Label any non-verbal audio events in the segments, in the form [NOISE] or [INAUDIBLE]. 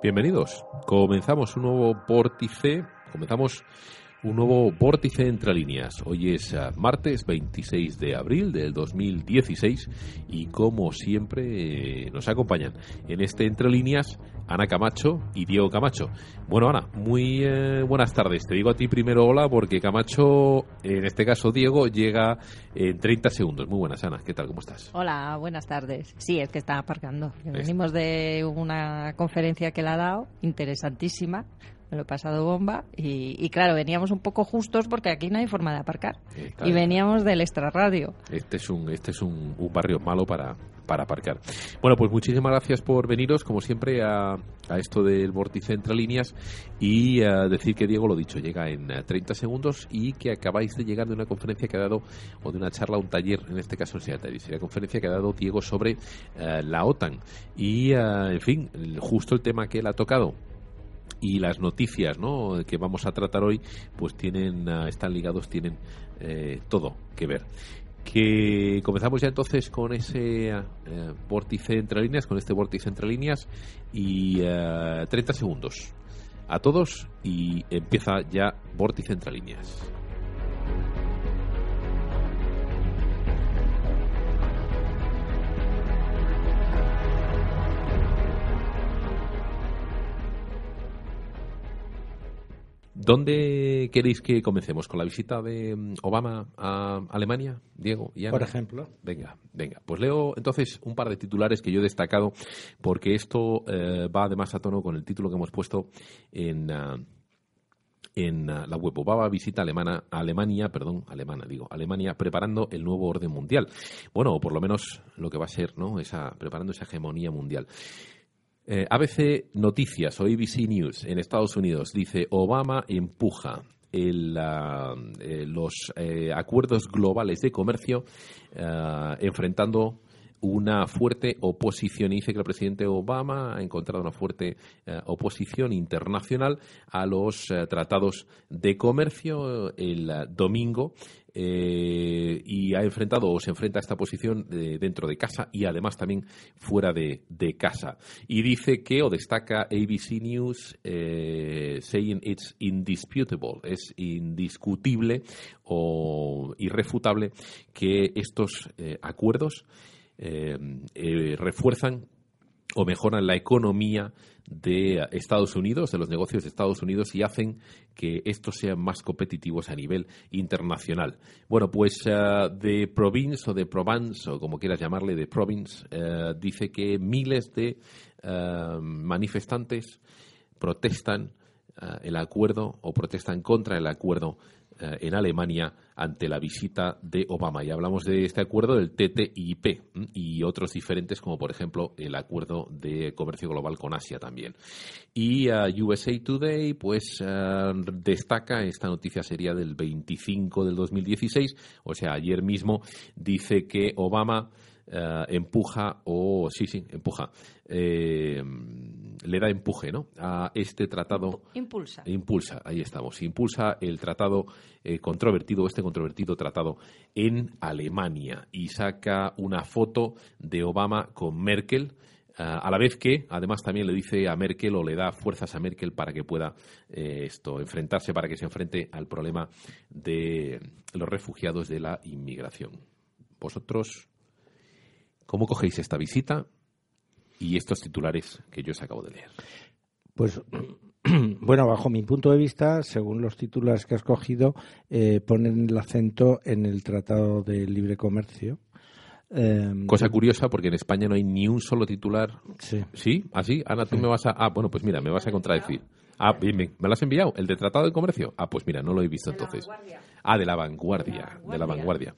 Bienvenidos. Comenzamos un nuevo vórtice. Comenzamos un nuevo vórtice entre líneas. Hoy es ah, martes 26 de abril del 2016 y como siempre eh, nos acompañan en este entre líneas Ana Camacho y Diego Camacho. Bueno, Ana, muy eh, buenas tardes. Te digo a ti primero hola porque Camacho, en este caso Diego, llega en 30 segundos. Muy buenas, Ana. ¿Qué tal? ¿Cómo estás? Hola, buenas tardes. Sí, es que está aparcando. Venimos de una conferencia que le ha dado, interesantísima, me lo he pasado bomba y, claro, veníamos un poco justos porque aquí no hay forma de aparcar. y veníamos del extrarradio. Este es un, este es un, barrio malo para, para aparcar. Bueno, pues muchísimas gracias por veniros, como siempre, a, a esto del vórtice entre líneas y a decir que Diego, lo dicho, llega en 30 segundos y que acabáis de llegar de una conferencia que ha dado, o de una charla, un taller, en este caso en Seattle, la conferencia que ha dado Diego sobre eh, la OTAN. Y, eh, en fin, justo el tema que él ha tocado y las noticias ¿no? que vamos a tratar hoy pues tienen están ligados tienen eh, todo que ver que comenzamos ya entonces con ese eh, vórtice entre líneas con este vórtice entre líneas y 30 eh, segundos. A todos y empieza ya vórtice entre líneas ¿Dónde queréis que comencemos? ¿Con la visita de mm, Obama a Alemania, Diego? Y Por ejemplo. Venga, venga. Pues leo entonces un par de titulares que yo he destacado, porque esto eh, va además a tono con el título que hemos puesto en. Ah, en ah, la web Obama visita alemana, Alemania, perdón, alemana, digo, Alemania preparando el nuevo orden mundial. Bueno, o por lo menos lo que va a ser, ¿no? Esa, preparando esa hegemonía mundial. Eh, ABC Noticias o ABC News en Estados Unidos dice Obama empuja eh, los eh, acuerdos globales de comercio enfrentando una fuerte oposición. Y dice que el presidente Obama ha encontrado una fuerte oposición internacional a los tratados de comercio el domingo eh, y ha enfrentado o se enfrenta a esta posición dentro de casa y además también fuera de, casa. Y dice que, o destaca ABC News, eh, saying it's indisputable, es indiscutible o irrefutable que estos eh, acuerdos refuerzan o mejoran la economía de Estados Unidos, de los negocios de Estados Unidos y hacen que estos sean más competitivos a nivel internacional. Bueno, pues uh, de Province o de Provence, o como quieras llamarle, de Province, eh, dice que miles de eh, manifestantes protestan el acuerdo o protestan contra el acuerdo en Alemania ante la visita de Obama. Y hablamos de este acuerdo del TTIP y otros diferentes, como por ejemplo el acuerdo de comercio global con Asia también. Y uh, USA Today, pues uh, destaca, esta noticia sería del 25 del 2016, o sea, ayer mismo, dice que Obama uh, empuja, o sí, sí, empuja, eh, le da empuje ¿no? a este tratado. Impulsa. Impulsa, ahí estamos. Impulsa el tratado eh, controvertido, este controvertido tratado en Alemania. Y saca una foto de Obama con Merkel. Eh, a la vez que, además, también le dice a Merkel o le da fuerzas a Merkel para que pueda esto enfrentarse, para que se enfrente al problema de los refugiados de la inmigración. Vosotros, ¿cómo cogéis esta visita? Y estos titulares que yo os acabo de leer? Pues [CLEARS THROAT] bueno, bajo mi punto de vista, según los titulares que has cogido, eh, ponen el acento en el Tratado de Libre Comercio. Em, Cosa curiosa porque en España no hay ni un solo titular. Sí. ¿Sí? ¿Así? Ana, tú me vas a. Ah, bueno, pues mira, me vas a contradecir. Ah, bien, ¿me lo has enviado? ¿El de Tratado de Comercio? Ah, pues mira, no lo he visto entonces. Ah, de la vanguardia, de la vanguardia.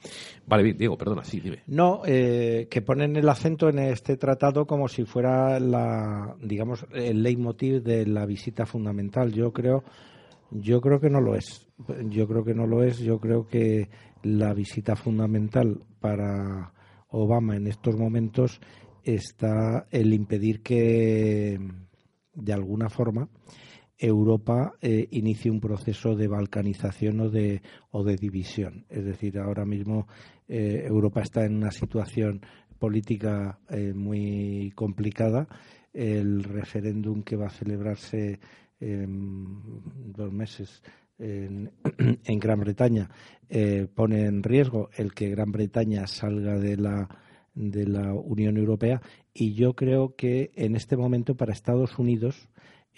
Vale, bien, Diego, perdona, sí, dime. No, eh, que ponen el acento en este tratado como si fuera la, digamos, el leitmotiv de la visita fundamental. Yo creo, yo creo que no lo es. Yo creo que no lo es. Yo creo que la visita fundamental para Obama en estos momentos está el impedir que, de alguna forma, Europa eh, inicie un proceso de balcanización o de, o de división. Es decir, ahora mismo eh, Europa está en una situación política eh, muy complicada. el referéndum que va a celebrarse en dos meses en, [CLEARS THROAT] Gran Bretaña eh, pone en riesgo el que Gran Bretaña salga de la de la Unión Europea y yo creo que en este momento para Estados Unidos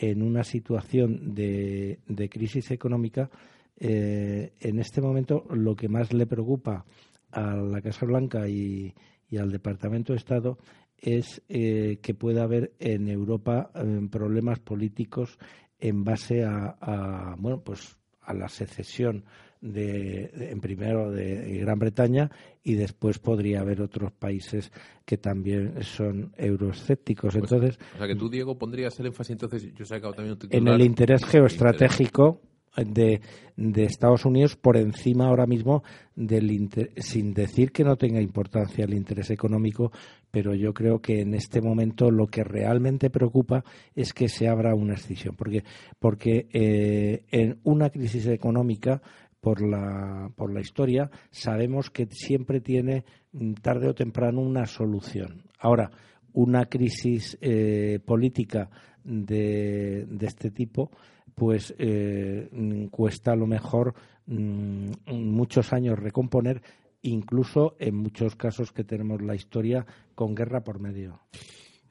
en una situación de, de crisis económica eh, en este momento lo que más le preocupa a la Casa Blanca y, al Departamento de Estado es eh, que pueda haber en Europa eh, problemas políticos en base a, bueno pues a la secesión de, en primero de Gran Bretaña y después podría haber otros países que también son euroescépticos. Pues, entonces, o sea que tú Diego pondrías el énfasis entonces yo he sacado también un en el interés geoestratégico de, de, Estados Unidos por encima ahora mismo del sin decir que no tenga importancia el interés económico, pero yo creo que en este momento lo que realmente preocupa es que se abra una escisión, porque porque eh, en una crisis económica por la, por la historia, sabemos que siempre tiene mm, tarde o temprano una solución. Ahora, una crisis eh, política de, de, este tipo pues eh, cuesta a lo mejor mm, muchos años recomponer, incluso en muchos casos que tenemos la historia con guerra por medio.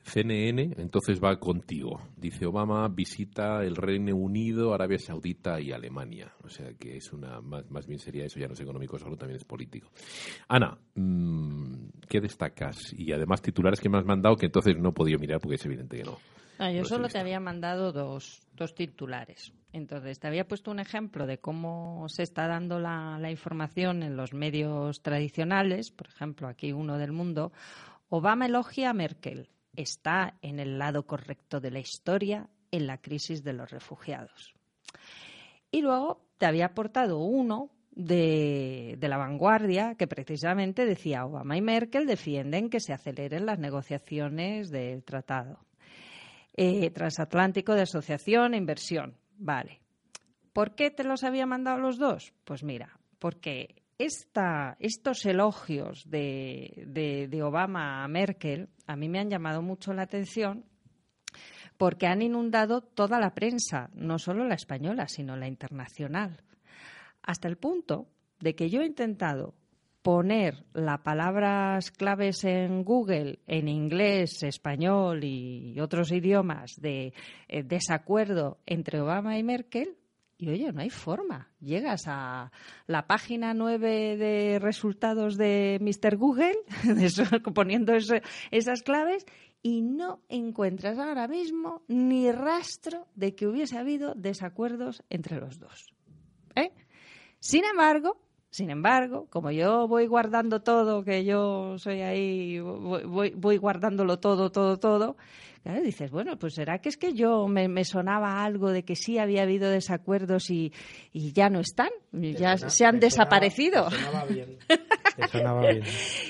CNN entonces va contigo. Dice Obama visita el Reino Unido, Arabia Saudita y Alemania. O sea que es una más, bien sería eso, ya no es económico, solo también es político. Ana, mm, ¿qué destacas? Y además titulares que me has mandado que entonces no he podido mirar porque es evidente que no. Yo solo te había mandado dos, dos titulares. Entonces, te había puesto un ejemplo de cómo se está dando la, información en los medios tradicionales. Por ejemplo, aquí uno del mundo. Obama elogia a Merkel. Está en el lado correcto de la historia en la crisis de los refugiados. Y luego te había aportado uno de, de, la vanguardia que precisamente decía Obama y Merkel defienden que se aceleren las negociaciones del tratado. Eh, transatlántico de asociación e inversión. Vale. ¿Por qué te los había mandado los dos? Pues mira, porque estos elogios de, de, Obama a Merkel a mí me han llamado mucho la atención porque han inundado toda la prensa, no solo la española, sino la internacional. Hasta el punto de que yo he intentado poner las palabras claves en Google en inglés, español y otros idiomas de eh, desacuerdo entre Obama y Merkel y oye, no hay forma. Llegas a la página 9 de resultados de Mr. Google, [LAUGHS] poniendo esas claves, y no encuentras ahora mismo ni rastro de que hubiese habido desacuerdos entre los dos. ¿Eh? Sin embargo, sin embargo, como yo voy guardando todo, que yo soy ahí, voy, voy, guardándolo todo, todo, todo, claro, dices, bueno, pues será que es que yo me, sonaba algo de que sí había habido desacuerdos y, y ya no están, ya se han desaparecido. [LAUGHS] bien.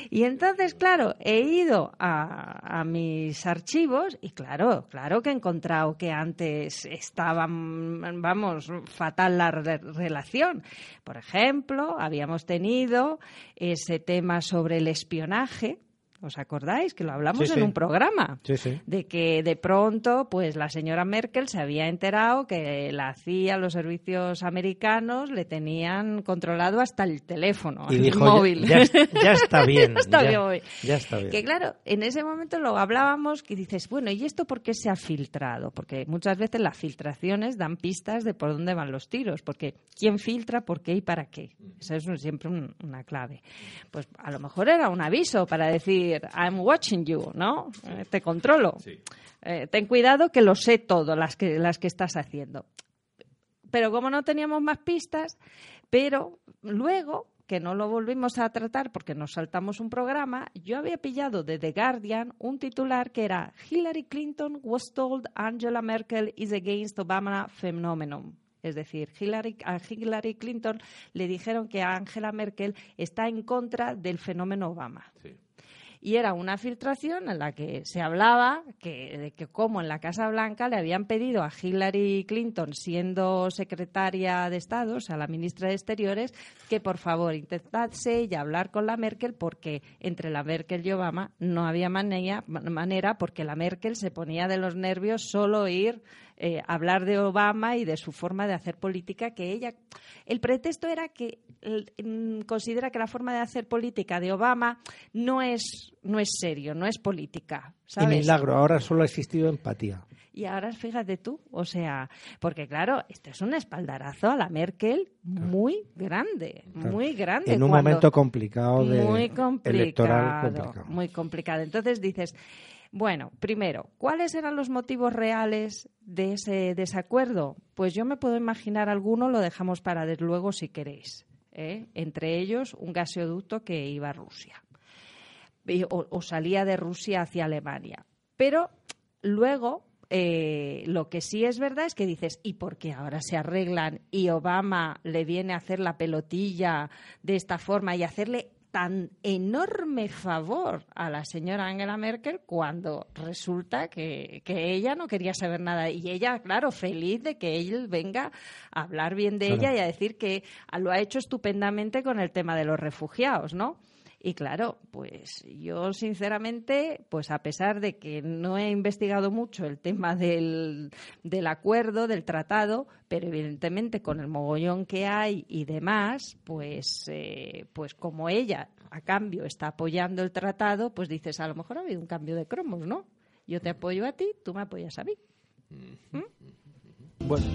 y entonces, claro, he ido a, mis archivos y claro, claro que he encontrado que antes estaban, vamos, fatal la relación. Por ejemplo, habíamos tenido ese tema sobre el espionaje ¿Os acordáis? Que lo hablamos en un programa. De que de pronto, pues la señora Merkel se había enterado que la CIA, los servicios americanos, le tenían controlado hasta el teléfono, el móvil. Ya, está [LAUGHS] bien. está bien. Ya está bien. Que claro, en ese momento lo hablábamos y dices, bueno, ¿y esto por qué se ha filtrado? Porque muchas veces las filtraciones dan pistas de por dónde van los tiros. Porque ¿quién filtra, por qué y para qué? Esa es siempre una clave. Pues a lo mejor era un aviso para decir I'm watching you, ¿no? Eh, te controlo. Eh, ten cuidado que lo sé todo, las que, las que estás haciendo. Pero como no teníamos más pistas, pero luego que no lo volvimos a tratar porque nos saltamos un programa, yo había pillado de The Guardian un titular que era Hillary Clinton was told Angela Merkel is against Obama phenomenon. Es decir, Hillary, a Hillary Clinton le dijeron que Angela Merkel está en contra del fenómeno Obama. Y era una filtración en la que se hablaba que, de que como en la Casa Blanca le habían pedido a Hillary Clinton, siendo secretaria de Estado, o sea, la ministra de Exteriores, que por favor intentase y hablar con la Merkel porque entre la Merkel y Obama no había manera, manera porque la Merkel se ponía de los nervios solo ir eh, hablar de Obama y de su forma de hacer política, que ella. El pretexto era que mm, considera que la forma de hacer política de Obama no es, no es serio, no es política. ¿sabes? Y milagro, ahora solo ha existido empatía. Y ahora fíjate tú, o sea, porque claro, esto es un espaldarazo a la Merkel muy grande, muy grande. En un momento complicado de muy complicado, electoral complicado. muy complicado. Entonces dices, bueno, primero, ¿cuáles eran los motivos reales de ese desacuerdo? Pues yo me puedo imaginar alguno, lo dejamos para luego si queréis. ¿eh? Entre ellos, un gasoducto que iba a Rusia o, o salía de Rusia hacia Alemania. Pero luego eh, lo que sí es verdad es que dices, ¿y por qué ahora se arreglan y Obama le viene a hacer la pelotilla de esta forma y hacerle tan enorme favor a la señora Angela Merkel cuando resulta que, ella no quería saber nada. Y ella, claro, feliz de que él venga a hablar bien de ella y a decir que lo ha hecho estupendamente con el tema de los refugiados, ¿no? Y claro, pues yo sinceramente, pues a pesar de que no he investigado mucho el tema del, del acuerdo, del tratado, pero evidentemente con el mogollón que hay y demás, pues, eh, pues como ella a cambio está apoyando el tratado, pues dices, a lo mejor ha habido un cambio de cromos, ¿no? Yo te apoyo a ti, tú me apoyas a mí. ¿Mm? Bueno.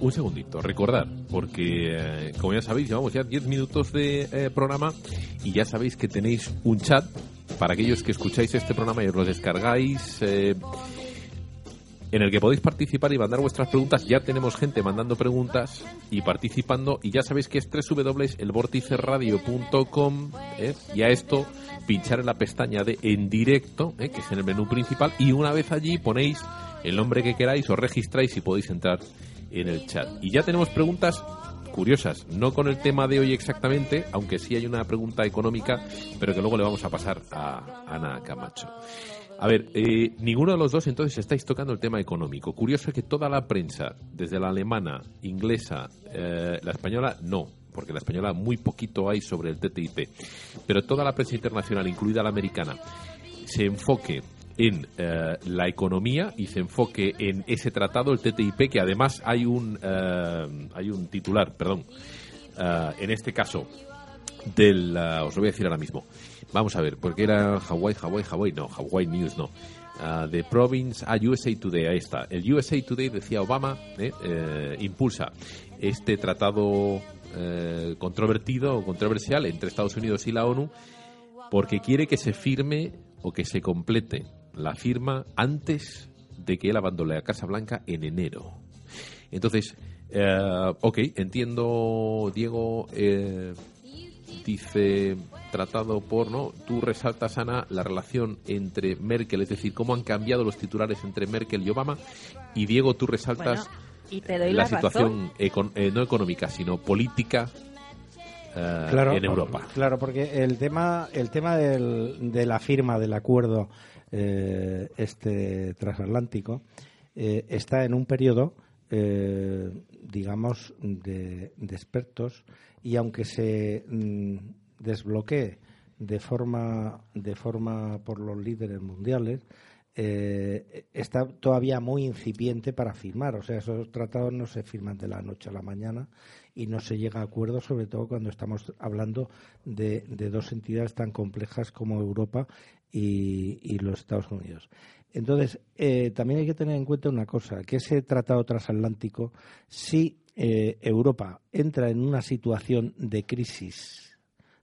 Un segundito, recordar, porque eh, como ya sabéis, llevamos ya 10 minutos de eh, programa y ya sabéis que tenéis un chat para aquellos que escucháis este programa y os lo descargáis. Eh, en el que podéis participar y mandar vuestras preguntas. Ya tenemos gente mandando preguntas y participando. Y ya sabéis que es www.elvorticeradio.com. ¿eh? Y a esto pinchar en la pestaña de en directo, que es en el menú principal. Y una vez allí ponéis el nombre que queráis, os registráis y podéis entrar en el chat. Y ya tenemos preguntas curiosas, no con el tema de hoy exactamente, aunque sí hay una pregunta económica, pero que luego le vamos a pasar a Ana Camacho. A ver, eh, ninguno de los dos entonces estáis tocando el tema económico. Curioso que toda la prensa, desde la alemana, inglesa, eh, la española, no, porque la española muy poquito hay sobre el TTIP, pero toda la prensa internacional, incluida la americana, se enfoque en eh, la economía y se enfoque en ese tratado, el TTIP, que además hay un, eh, hay un titular, perdón, eh, en este caso, del, os lo voy a decir ahora mismo. Vamos a ver, porque era Hawaii, Hawaii, Hawaii, no, Hawaii News no. de Province, a USA Today, ahí está. El USA Today decía Obama, impulsa este tratado controvertido o controversial entre Estados Unidos y la ONU porque quiere que se firme o que se complete la firma antes de que él abandone la Casa Blanca en enero. Entonces, eh, ok, entiendo, Diego, eh, dice, tratado por, ¿no? Tú resaltas, Ana, la relación entre Merkel, es decir, cómo han cambiado los titulares entre Merkel y Obama, y Diego, tú resaltas la, situación eh, no económica, sino política en Europa. Claro, porque el tema, el tema del, de la firma del acuerdo eh, este transatlántico eh, está en un periodo, eh, digamos, de, expertos y aunque se mm, desbloquee de forma, de forma por los líderes mundiales, está todavía muy incipiente para firmar. O sea, esos tratados no se firman de la noche a la mañana y no se llega a acuerdos, sobre todo cuando estamos hablando de, de dos entidades tan complejas como Europa y, los Estados Unidos. Entonces, eh, también hay que tener en cuenta una cosa, que ese tratado transatlántico, si eh, Europa entra en una situación de crisis,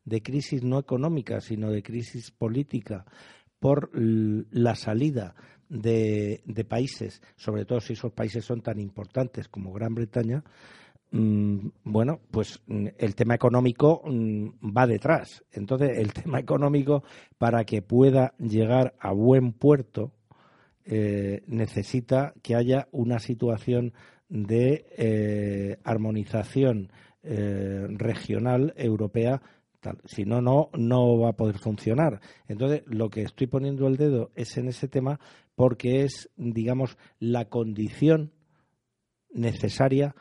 de crisis no económica, sino de crisis política, por la salida de, países, sobre todo si esos países son tan importantes como Gran Bretaña, bueno, pues mm, el tema económico mm, va detrás. Entonces, el [LAUGHS] tema económico, para que pueda llegar a buen puerto, eh, necesita que haya una situación de eh, armonización eh, regional europea. Si no, no, no va a poder funcionar. Entonces, lo que estoy poniendo el dedo es en ese tema porque es, digamos, la condición necesaria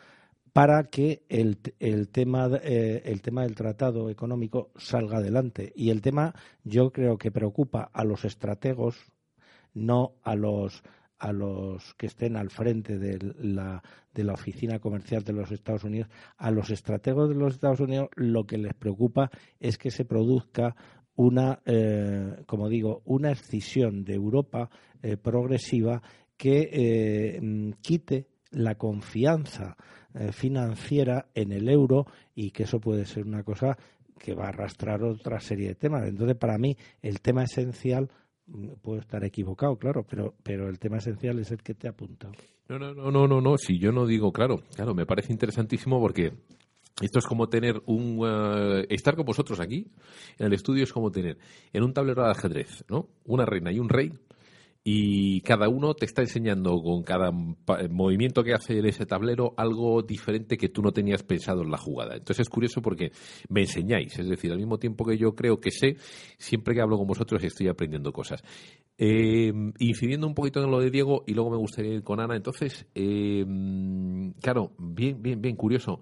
para que el, el tema eh, el tema del tratado económico salga adelante. Y el tema yo creo que preocupa a los estrategos no a los a los que estén al frente de la, de la oficina comercial de los Estados Unidos, a los estrategos de los Estados Unidos lo que les preocupa es que se produzca una, eh, como digo, una escisión de Europa eh, progresiva que eh, quite la confianza financiera en el euro y que eso puede ser una cosa que va a arrastrar otra serie de temas. Entonces, para mí, el tema esencial puedo estar equivocado, claro, pero, pero el tema esencial es el que te apunta. No, no, no, no, no, no, si yo no digo, claro, claro, me parece interesantísimo porque esto es como tener un... Eh, estar con vosotros aquí, en el estudio es como tener en un tablero de ajedrez, ¿no? Una reina y un rey y cada uno te está enseñando con cada movimiento que hace en ese tablero algo diferente que tú no tenías pensado en la jugada. Entonces es curioso porque me enseñáis, es decir, al mismo tiempo que yo creo que sé, siempre que hablo con vosotros estoy aprendiendo cosas. Eh, incidiendo un poquito en lo de Diego y luego me gustaría ir con Ana, entonces, eh, claro, bien, bien, bien curioso.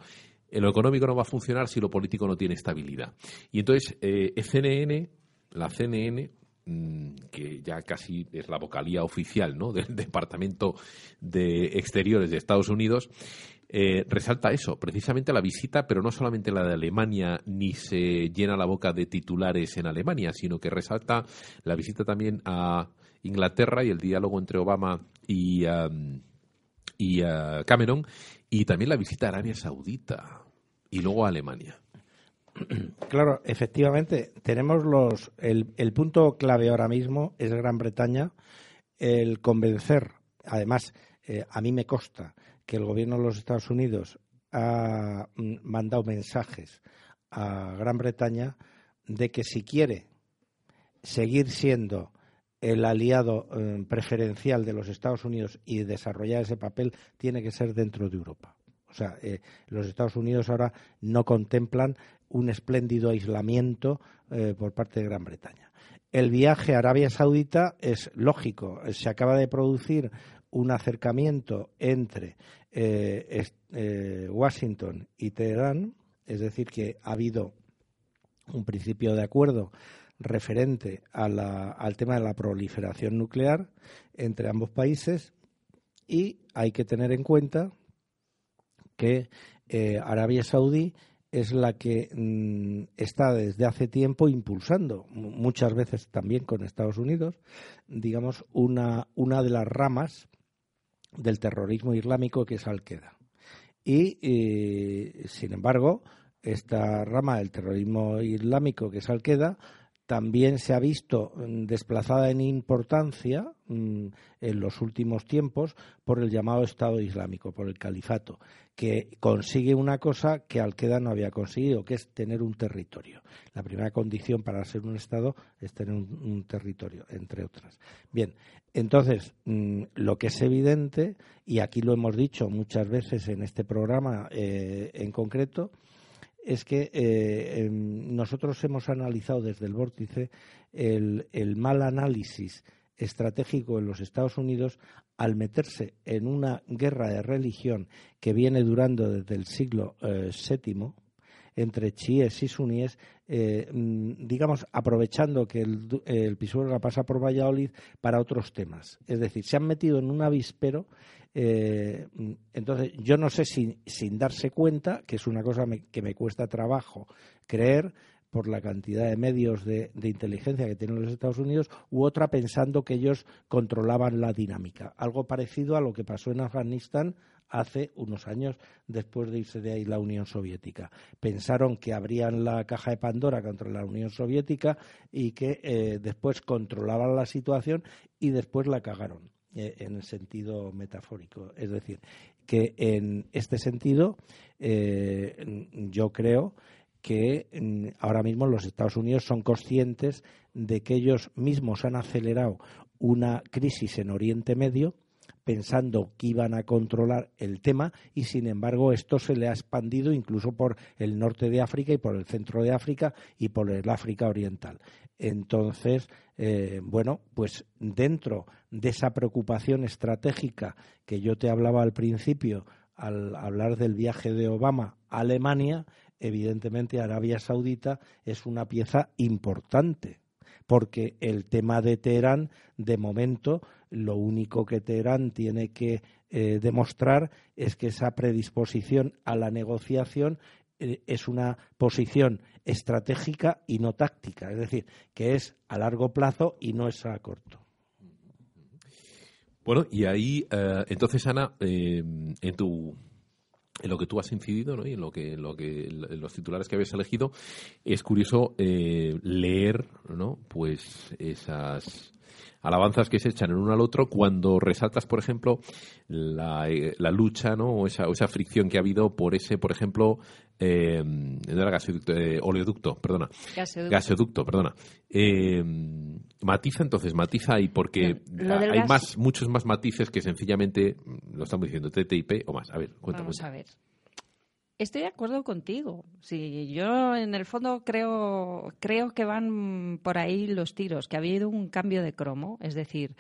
lo económico no va a funcionar si lo político no tiene estabilidad. Y entonces, eh, CNN, la CNN, que ya casi es la vocalía oficial ¿no? [LAUGHS] del Departamento de Exteriores de Estados Unidos, eh, resalta eso, precisamente la visita, pero no solamente la de Alemania, ni se llena la boca de titulares en Alemania, sino que resalta la visita también a Inglaterra y el diálogo entre Obama y, y Cameron, y también la visita a Arabia Saudita y luego a Alemania. [CLEARS THROAT] Claro, efectivamente, tenemos los. El, el, punto clave ahora mismo es Gran Bretaña, el convencer. Además, eh, a mí me consta que el gobierno de los Estados Unidos ha mm, mandado mensajes a Gran Bretaña de que si quiere seguir siendo el aliado eh, preferencial de los Estados Unidos y desarrollar ese papel, tiene que ser dentro de Europa. O sea, eh, los Estados Unidos ahora no contemplan un espléndido aislamiento eh, por parte de Gran Bretaña. El viaje a Arabia Saudita es lógico. Se acaba de producir un acercamiento entre eh, eh, Washington y Teherán, es decir, que ha habido un principio de acuerdo referente al tema de la proliferación nuclear entre ambos países y hay que tener en cuenta que Arabia Saudí es la que mm, está desde hace tiempo impulsando, muchas veces también con Estados Unidos, digamos, una, una de las ramas del terrorismo islámico que es Al-Qaeda. Y, eh, sin embargo, esta rama del terrorismo islámico que es Al-Qaeda también se ha visto mm, desplazada en importancia mm, en los últimos tiempos por el llamado Estado Islámico, por el califato, que consigue una cosa que Al-Qaeda no había conseguido, que es tener un territorio. La primera condición para ser un Estado es tener un, territorio, entre otras. Bien, entonces, mm, lo que es evidente, y aquí lo hemos dicho muchas veces en este programa eh, en concreto, es que eh, em, nosotros hemos analizado desde el vórtice el, mal análisis estratégico en los Estados Unidos al meterse en una guerra de religión que viene durando desde el siglo VII eh, entre chiíes y suníes, eh, mm, digamos, aprovechando que el, el Pisuerga pasa por Valladolid para otros temas. Es decir, se han metido en un avispero eh, entonces, yo no sé si sin darse cuenta, que es una cosa que me cuesta trabajo creer por la cantidad de medios de, inteligencia que tienen los Estados Unidos, u otra pensando que ellos controlaban la dinámica. Algo parecido a lo que pasó en Afganistán hace unos años después de irse de ahí la Unión Soviética. Pensaron que abrían la caja de Pandora contra la Unión Soviética y que eh, después controlaban la situación y después la cagaron. Eh, en el sentido metafórico. Es decir, que en este sentido eh, yo creo que mm, ahora mismo los Estados Unidos son conscientes de que ellos mismos han acelerado una crisis en Oriente Medio pensando que iban a controlar el tema y sin embargo esto se le ha expandido incluso por el norte de África y por el centro de África y por el África Oriental. Entonces, eh, bueno, pues dentro de esa preocupación estratégica que yo te hablaba al principio al hablar del viaje de Obama a Alemania, evidentemente Arabia Saudita es una pieza importante porque el tema de Teherán, de momento, lo único que Teherán tiene que eh, demostrar es que esa predisposición a la negociación eh, es una posición estratégica y no táctica, es decir, que es a largo plazo y no es a corto. Bueno, y ahí, eh, entonces, Ana, en tu en lo que tú has incidido ¿no? y en lo que, lo que los titulares que habías elegido es curioso leer no pues esas alabanzas que se echan en uno al otro cuando resaltas por ejemplo la, eh, la lucha no o esa, esa fricción que ha habido por ese por ejemplo eh, gasoducto, eh, oleoducto perdona. Gasoducto, perdona. Eh, matiza entonces matiza y porque hay más muchos más matices que sencillamente lo estamos diciendo TTIP o más. A ver cuéntame. Vamos a ver Estoy de acuerdo contigo. Sí, yo en el fondo creo, creo que van por ahí los tiros, que ha habido un cambio de cromo. Es decir,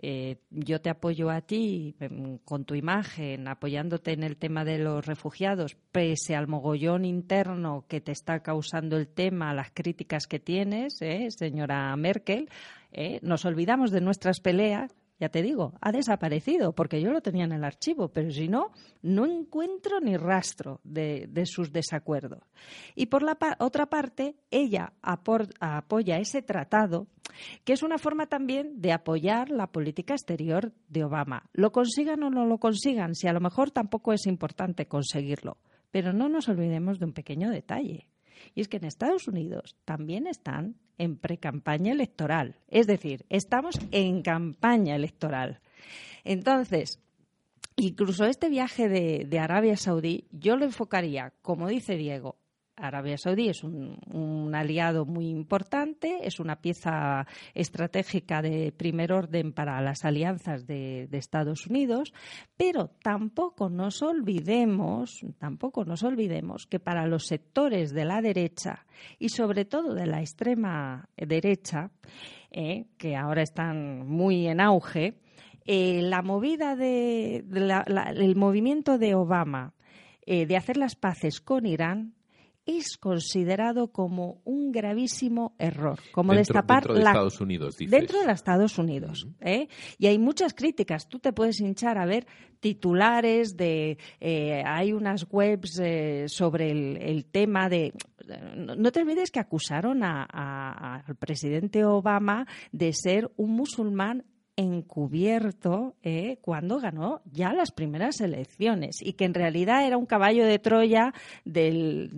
eh, yo te apoyo a ti em, con tu imagen, apoyándote en el tema de los refugiados, pese al mogollón interno que te está causando el tema, las críticas que tienes, eh, señora Merkel. Eh, nos olvidamos de nuestras peleas ya te digo, ha desaparecido porque yo lo tenía en el archivo, pero si no, no encuentro ni rastro de, sus desacuerdos. Y por la otra parte, ella apoya ese tratado, que es una forma también de apoyar la política exterior de Obama. Lo consigan o no lo consigan, si a lo mejor tampoco es importante conseguirlo. Pero no nos olvidemos de un pequeño detalle. Y es que en Estados Unidos también están en precampaña electoral. Es decir, estamos en campaña electoral. Entonces, incluso este viaje de, de Arabia Saudí, yo lo enfocaría, como dice Diego, Arabia Saudí es un, aliado muy importante, es una pieza estratégica de primer orden para las alianzas de, Estados Unidos, pero tampoco nos olvidemos, tampoco nos olvidemos que para los sectores de la derecha y sobre todo de la extrema derecha, eh, que ahora están muy en auge, eh, la movida de, el movimiento de Obama eh, de hacer las paces con Irán es considerado como un gravísimo error, como destapar dentro de Estados Unidos, dentro de los Estados Unidos, ¿eh? y hay muchas críticas. Tú te puedes hinchar a ver titulares de, eh, hay unas webs eh, sobre el, tema de, no te olvides que acusaron al presidente Obama de ser un musulmán encubierto eh, cuando ganó ya las primeras elecciones y que en realidad era un caballo de Troya de,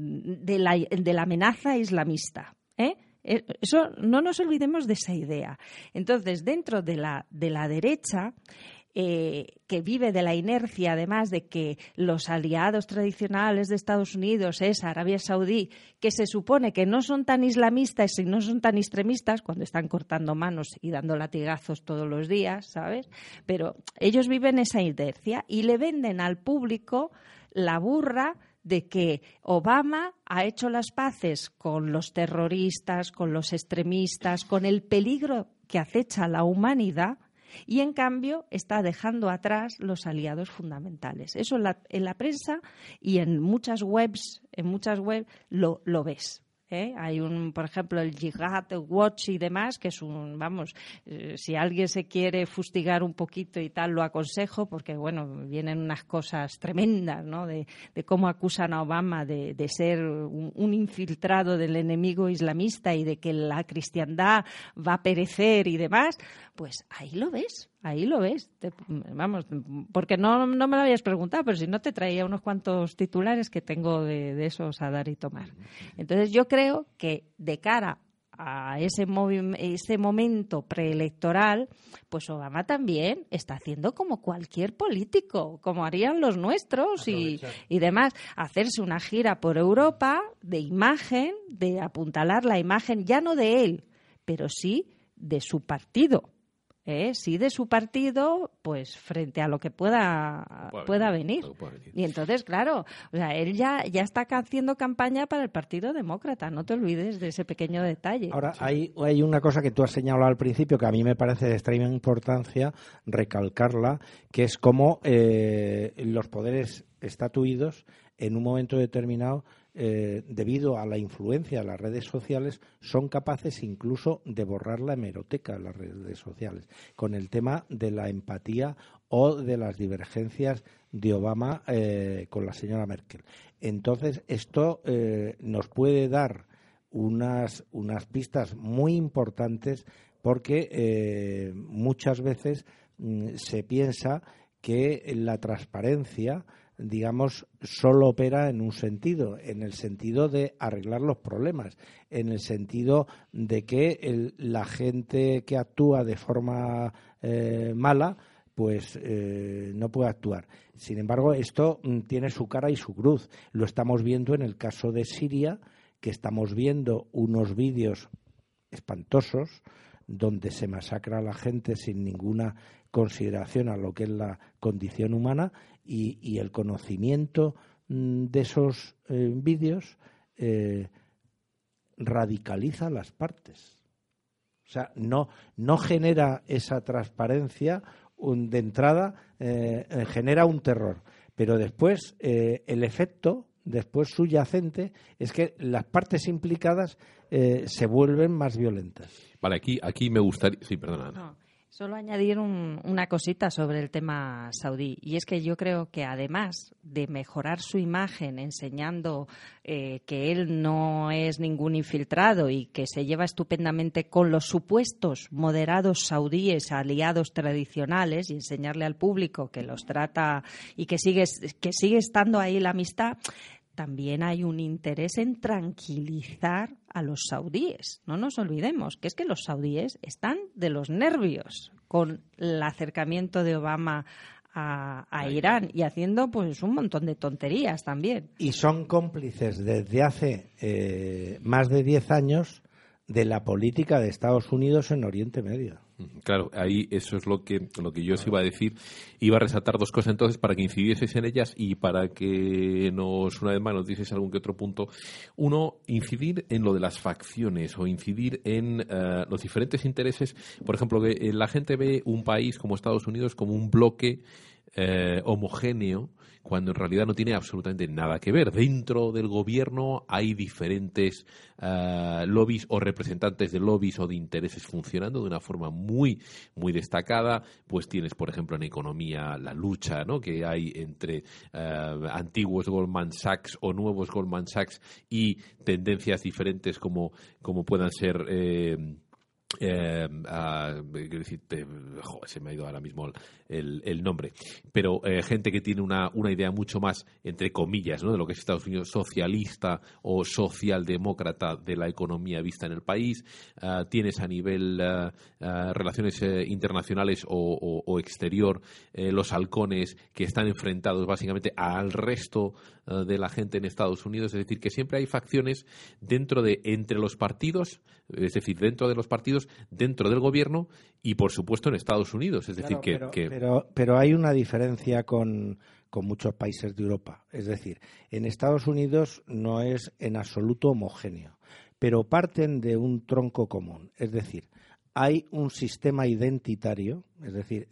la, amenaza islamista. ¿eh? Eh, eso no nos olvidemos de esa idea. Entonces, dentro de la, de la derecha, eh, que vive de la inercia, además de que los aliados tradicionales de Estados Unidos es Arabia Saudí, que se supone que no son tan islamistas y no son tan extremistas cuando están cortando manos y dando latigazos todos los días, ¿sabes? Pero ellos viven esa inercia y le venden al público la burra de que Obama ha hecho las paces con los terroristas, con los extremistas, con el peligro que acecha a la humanidad y en cambio está dejando atrás los aliados fundamentales. Eso en la, en la prensa y en muchas webs, en muchas webs lo, lo ves. ¿Eh? Hay un, por ejemplo, el Jihad Watch y demás, que es un, vamos, eh, si alguien se quiere fustigar un poquito y tal, lo aconsejo, porque, bueno, vienen unas cosas tremendas, ¿no? De, cómo acusan a Obama de, ser un, infiltrado del enemigo islamista y de que la cristiandad va a perecer y demás, pues ahí lo ves. Ahí lo ves, vamos, porque no, no, me lo habías preguntado, pero si no te traía unos cuantos titulares que tengo de, esos a dar y tomar. Entonces yo creo que de cara a ese, ese momento preelectoral, pues Obama también está haciendo como cualquier político, como harían los nuestros y, y, demás, hacerse una gira por Europa de imagen, de apuntalar la imagen ya no de él, pero sí de su partido ¿eh? sí de su partido, pues frente a lo que pueda, pueda, venir. Y entonces, claro, o sea, él ya, ya está haciendo campaña para el Partido Demócrata, no te olvides de ese pequeño detalle. Ahora, hay, hay una cosa que tú has señalado al principio que a mí me parece de extrema importancia recalcarla, que es cómo eh, los poderes estatuidos en un momento determinado eh, debido a la influencia de las redes sociales, son capaces incluso de borrar la hemeroteca de las redes sociales, con el tema de la empatía o de las divergencias de Obama eh, con la señora Merkel. Entonces, esto eh, nos puede dar unas, unas pistas muy importantes porque muchas veces mm, se piensa que la transparencia digamos, solo opera en un sentido, en el sentido de arreglar los problemas, en el sentido de que la gente que actúa de forma eh, mala, pues eh, no puede actuar. Sin embargo, esto mm, tiene su cara y su cruz. Lo estamos viendo en el caso de Siria, que estamos viendo unos vídeos espantosos donde se masacra a la gente sin ninguna consideración a lo que es la condición humana y, el conocimiento mm, de esos eh, vídeos eh, radicaliza las partes. O sea, no, no genera esa transparencia de entrada, eh, genera un terror. Pero después el efecto, después subyacente, es que las partes implicadas se vuelven más violentas. Vale, aquí, aquí me gustaría. Sí, perdona. Solo añadir una cosita sobre el tema saudí. Y es que yo creo que además de mejorar su imagen enseñando eh, que él no es ningún infiltrado y que se lleva estupendamente con los supuestos moderados saudíes aliados tradicionales y enseñarle al público que los trata y que sigue, que sigue estando ahí la amistad, también hay un interés en tranquilizar a los saudíes. No nos olvidemos que es que los saudíes están de los nervios con el acercamiento de Obama a, Irán y haciendo pues un montón de tonterías también. Y son cómplices desde hace eh, más de 10 años de la política de Estados Unidos en Oriente Medio. Claro, ahí eso es lo que, lo que yo os iba a decir. Iba a resaltar dos cosas entonces para que incidieseis en ellas y para que nos, una vez más, nos dices algún que otro punto. Uno, incidir en lo de las facciones o incidir en eh, los diferentes intereses. Por ejemplo, que eh, la gente ve un país como Estados Unidos como un bloque eh, homogéneo cuando en realidad no tiene absolutamente nada que ver. Dentro del gobierno hay diferentes uh, lobbies o representantes de lobbies o de intereses funcionando de una forma muy, muy destacada. Pues tienes, por ejemplo, en economía la lucha ¿no? que hay entre uh, antiguos Goldman Sachs o nuevos Goldman Sachs y tendencias diferentes como, como puedan ser. Eh, eh, se me ha ido ahora mismo el, nombre, pero eh, gente que tiene una, una, idea mucho más, entre comillas, de lo que es Estados Unidos socialista o socialdemócrata de la economía vista en el país. Ah, tienes a nivel ah, ah, relaciones eh, internacionales o, exterior los halcones que están enfrentados básicamente al resto de la gente en Estados Unidos. Es decir, que siempre hay facciones dentro de, entre los partidos, es decir, dentro de los partidos, dentro del gobierno y, por supuesto, en Estados Unidos. Es decir, que, pero, pero, hay una diferencia con, con muchos países de Europa. Es decir, en Estados Unidos no es en absoluto homogéneo, pero parten de un tronco común. Es decir, hay un sistema identitario, es decir,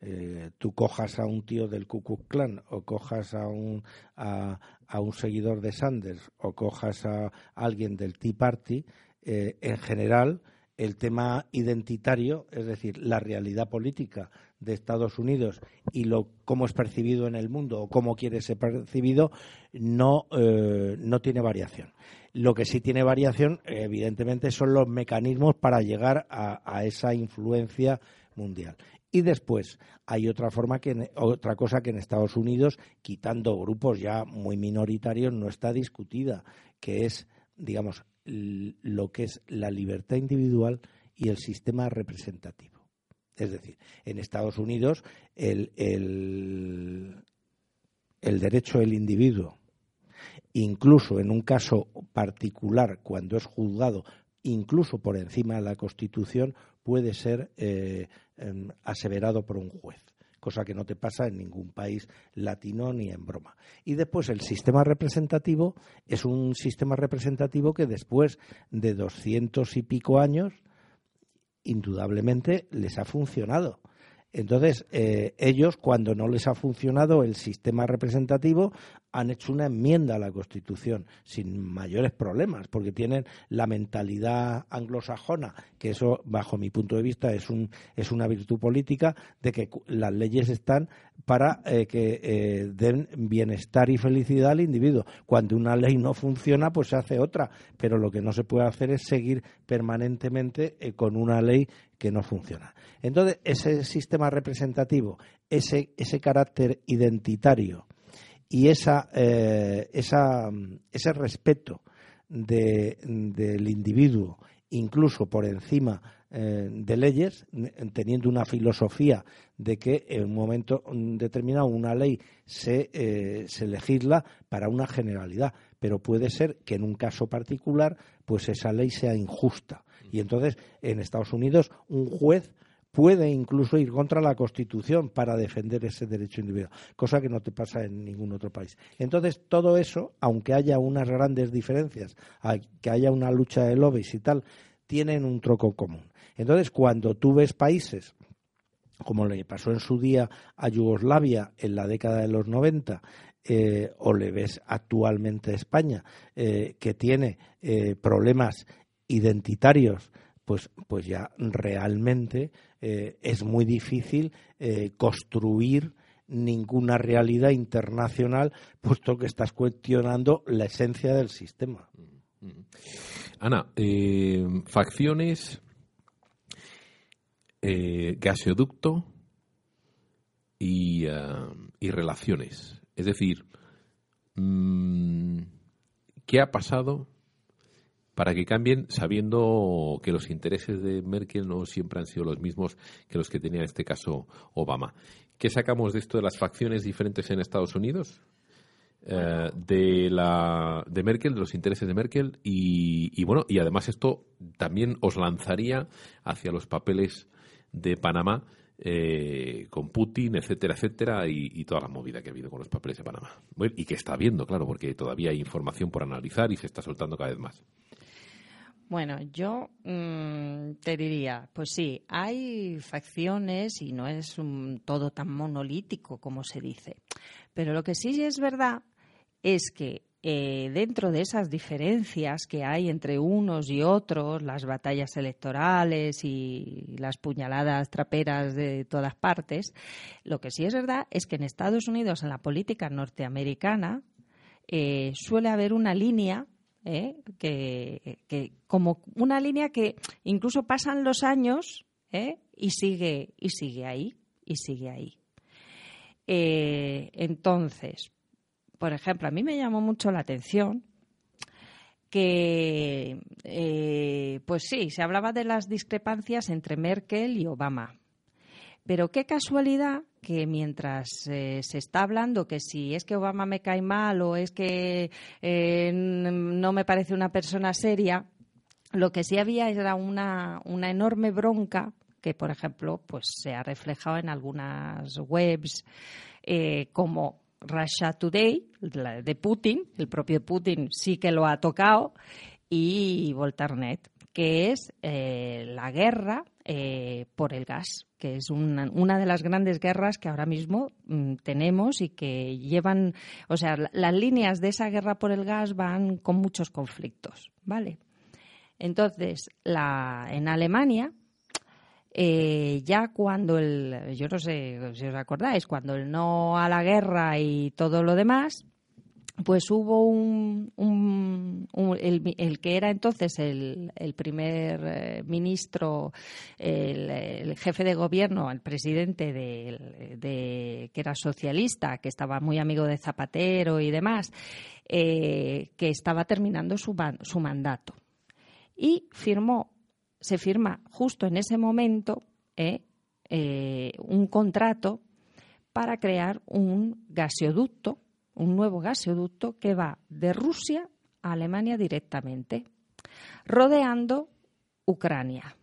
eh, tú cojas a un tío del Ku Klux Klan o cojas a un, a, un seguidor de Sanders o cojas a alguien del Tea Party, eh, en general el tema identitario, es decir, la realidad política de Estados Unidos y lo cómo es percibido en el mundo o cómo quiere ser percibido, no, eh, no tiene variación. Lo que sí tiene variación, evidentemente, son los mecanismos para llegar a, esa influencia mundial. Y después hay otra forma que otra cosa que en Estados Unidos, quitando grupos ya muy minoritarios, no está discutida, que es, digamos, lo que es la libertad individual y el sistema representativo. Es decir, en Estados Unidos el, el, el derecho del individuo, incluso en un caso particular, cuando es juzgado incluso por encima de la Constitución, puede ser eh, em, aseverado por un juez cosa que no te pasa en ningún país latino ni en broma. Y después el sistema representativo es un sistema representativo que después de doscientos y pico años, indudablemente les ha funcionado. Entonces, eh, ellos, cuando no les ha funcionado el sistema representativo, han hecho una enmienda a la Constitución sin mayores problemas, porque tienen la mentalidad anglosajona, que eso, bajo mi punto de vista, es, un, es una virtud política, de que las leyes están para eh, que eh, den bienestar y felicidad al individuo. Cuando una ley no funciona, pues se hace otra, pero lo que no se puede hacer es seguir permanentemente con una ley que no funciona. Entonces, ese sistema representativo, ese, ese carácter identitario y esa, eh, ese respeto del individuo, incluso por encima eh, de leyes, teniendo una filosofía de que en un momento determinado una ley se, eh, se legisla para una generalidad, pero puede ser que en un caso particular pues esa ley sea injusta. Y entonces, en Estados Unidos, un juez puede incluso ir contra la Constitución para defender ese derecho individual, cosa que no te pasa en ningún otro país. Entonces, todo eso, aunque haya unas grandes diferencias, que haya una lucha de lobbies y tal, tienen un troco común. Entonces, cuando tú ves países como le pasó en su día a Yugoslavia en la década de los 90, eh, o le ves actualmente a España, eh, que tiene eh, problemas identitarios, pues, pues ya realmente eh, es muy difícil eh, construir ninguna realidad internacional, puesto que estás cuestionando la esencia del sistema. Ana, eh, facciones, gasoducto y, y, relaciones. Es decir, mm, ¿qué ha pasado para que cambien sabiendo que los intereses de Merkel no siempre han sido los mismos que los que tenía en este caso Obama. ¿Qué sacamos de esto de las facciones diferentes en Estados Unidos? Eh, de la de Merkel, de los intereses de Merkel y, bueno y además esto también os lanzaría hacia los papeles de Panamá eh, con Putin, etcétera, etcétera, y, toda la movida que ha habido con los papeles de Panamá. y que está habiendo, claro, porque todavía hay información por analizar y se está soltando cada vez más. Bueno, yo mm, te diría, pues sí, hay facciones y no es un, todo tan monolítico como se dice. Pero lo que sí es verdad es que eh, dentro de esas diferencias que hay entre unos y otros, las batallas electorales y las puñaladas traperas de todas partes, lo que sí es verdad es que en Estados Unidos, en la política norteamericana, eh, suele haber una línea ¿eh? que, como una línea que incluso pasan los años ¿eh? y sigue y sigue ahí y sigue ahí. Eh, entonces, por ejemplo, a mí me llamó mucho la atención que, pues sí, se hablaba de las discrepancias entre Merkel y Obama. Pero qué casualidad que mientras eh, se está hablando que si es que Obama me cae mal o es que eh, no me parece una persona seria, lo que sí había era una, una enorme bronca que, por ejemplo, pues se ha reflejado en algunas webs eh, como Russia Today, de Putin, el propio Putin sí que lo ha tocado, y Volternet, que es la guerra por el gas que es una, una, de las grandes guerras que ahora mismo mm, tenemos y que llevan, o sea, las líneas de esa guerra por el gas van con muchos conflictos, ¿vale? Entonces, la, en Alemania, eh, ya cuando el, yo no sé si os acordáis, cuando el no a la guerra y todo lo demás, pues hubo un, el, que era entonces el, primer eh, ministro, el, jefe de gobierno, el presidente de, que era socialista, que estaba muy amigo de Zapatero y demás, eh, que estaba terminando su, su mandato. Y firmó, se firma justo en ese momento eh, un contrato para crear un gasoducto un nuevo gasoducto que va de Rusia a Alemania directamente, rodeando Ucrania.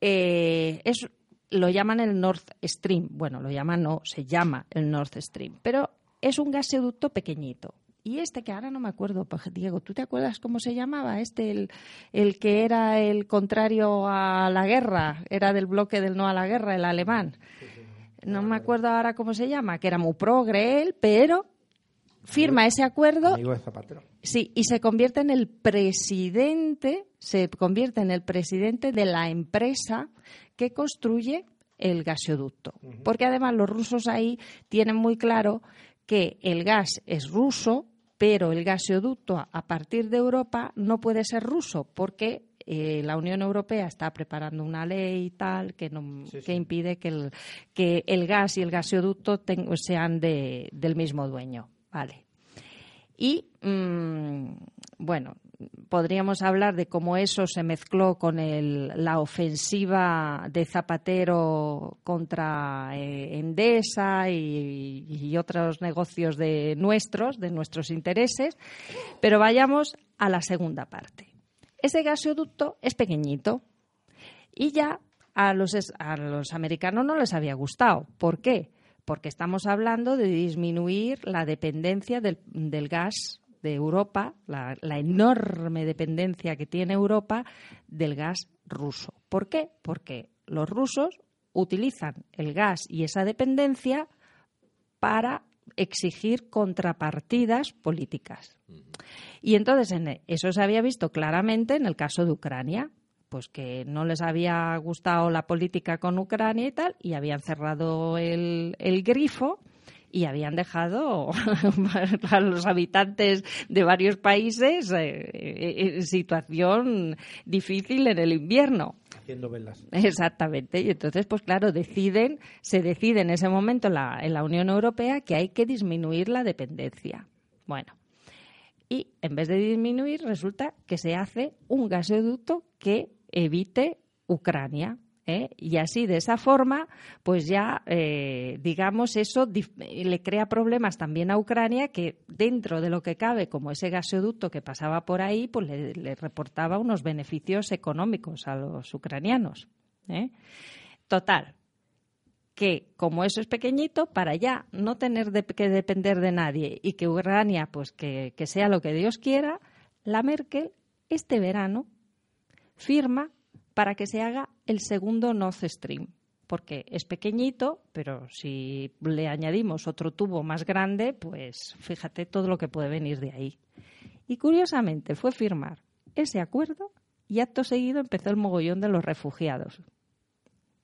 Eh, es, lo llaman el North Stream. Bueno, lo llaman, no, se llama el North Stream. Pero es un gasoducto pequeñito. Y este que ahora no me acuerdo, pues, Diego, ¿tú te acuerdas cómo se llamaba? Este, el, el que era el contrario a la guerra, era del bloque del no a la guerra, el alemán. No me acuerdo ahora cómo se llama, que era muy progre él, pero firma ese acuerdo. Sí, y se convierte en el presidente, se convierte en el presidente de la empresa que construye el gasoducto. Porque además los rusos ahí tienen muy claro que el gas es ruso, pero el gasoducto a partir de Europa no puede ser ruso porque eh, la Unión Europea está preparando una ley y tal que, no, que impide que el, que el gas y el gasoducto sean de, del mismo dueño. Vale. Y, mm, bueno, podríamos hablar de cómo eso se mezcló con el, la ofensiva de Zapatero contra eh, Endesa y, y, otros negocios de nuestros, de nuestros intereses. Pero vayamos a la segunda parte. Ese gasoducto es pequeñito y ya a los, a los americanos no les había gustado. ¿Por qué? Porque estamos hablando de disminuir la dependencia del, gas de Europa, la, enorme dependencia que tiene Europa del gas ruso. ¿Por qué? Porque los rusos utilizan el gas y esa dependencia para exigir contrapartidas políticas. Y entonces en eso se había visto claramente en el caso de Ucrania, pues que no les había gustado la política con Ucrania y tal, y habían cerrado el, grifo y habían dejado [LAUGHS] a los habitantes de varios países eh, eh, en situación difícil en el invierno. Haciendo velas. Exactamente. Y entonces, pues claro, deciden, se decide en ese momento la, en la Unión Europea que hay que disminuir la dependencia. Bueno, y en vez de disminuir resulta que se hace un gasoducto que evite Ucrania. ¿Eh? Y así, de esa forma, pues ya, eh, digamos, eso le crea problemas también a Ucrania, que dentro de lo que cabe, como ese gasoducto que pasaba por ahí, pues le, reportaba unos beneficios económicos a los ucranianos. ¿eh? Total, que como eso es pequeñito, para ya no tener que depender de nadie y que Ucrania, pues que, sea lo que Dios quiera, la Merkel este verano firma para que se haga el segundo Nord Stream, porque es pequeñito, pero si le añadimos otro tubo más grande, pues fíjate todo lo que puede venir de ahí. Y curiosamente fue firmar ese acuerdo y acto seguido empezó el mogollón de los refugiados.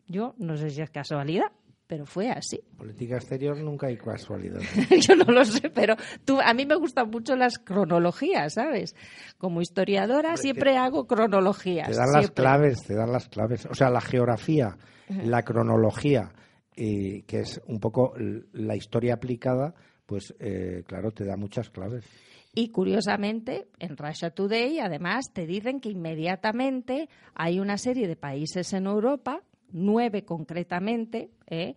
Yo no sé si es casualidad, pero fue así. [LAUGHS] Política exterior nunca hay casualidad. [LAUGHS] Yo no lo sé, pero tú, a mí me gustan mucho las cronologías, ¿sabes? Como historiadora siempre hago cronologías. Te dan las claves, te dan las claves. O sea, la geografía, la cronología, que es un poco la historia aplicada, pues eh, claro, te da muchas claves. Y curiosamente, en Russia Today, además, te dicen que inmediatamente hay una serie de países en Europa nueve concretamente, ¿eh?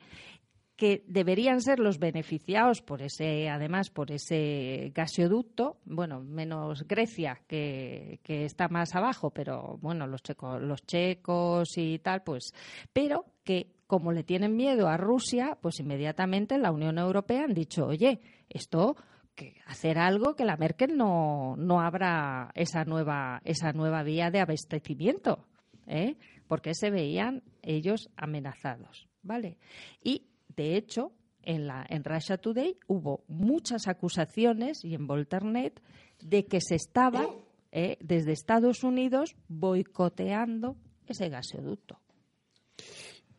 que deberían ser los beneficiados por ese, además, por ese gasoducto, bueno, menos Grecia, que, que está más abajo, pero bueno, los checos, los checos y tal, pues, pero que como le tienen miedo a Rusia, pues inmediatamente la Unión Europea han dicho, oye, esto que hacer algo que la Merkel no, no abra esa nueva, esa nueva vía de abastecimiento. ¿eh? Porque se veían ellos amenazados, ¿vale? Y de hecho, en la en Russia Today hubo muchas acusaciones y en Volternet de que se estaba ¿eh? desde Estados Unidos boicoteando ese gasoducto.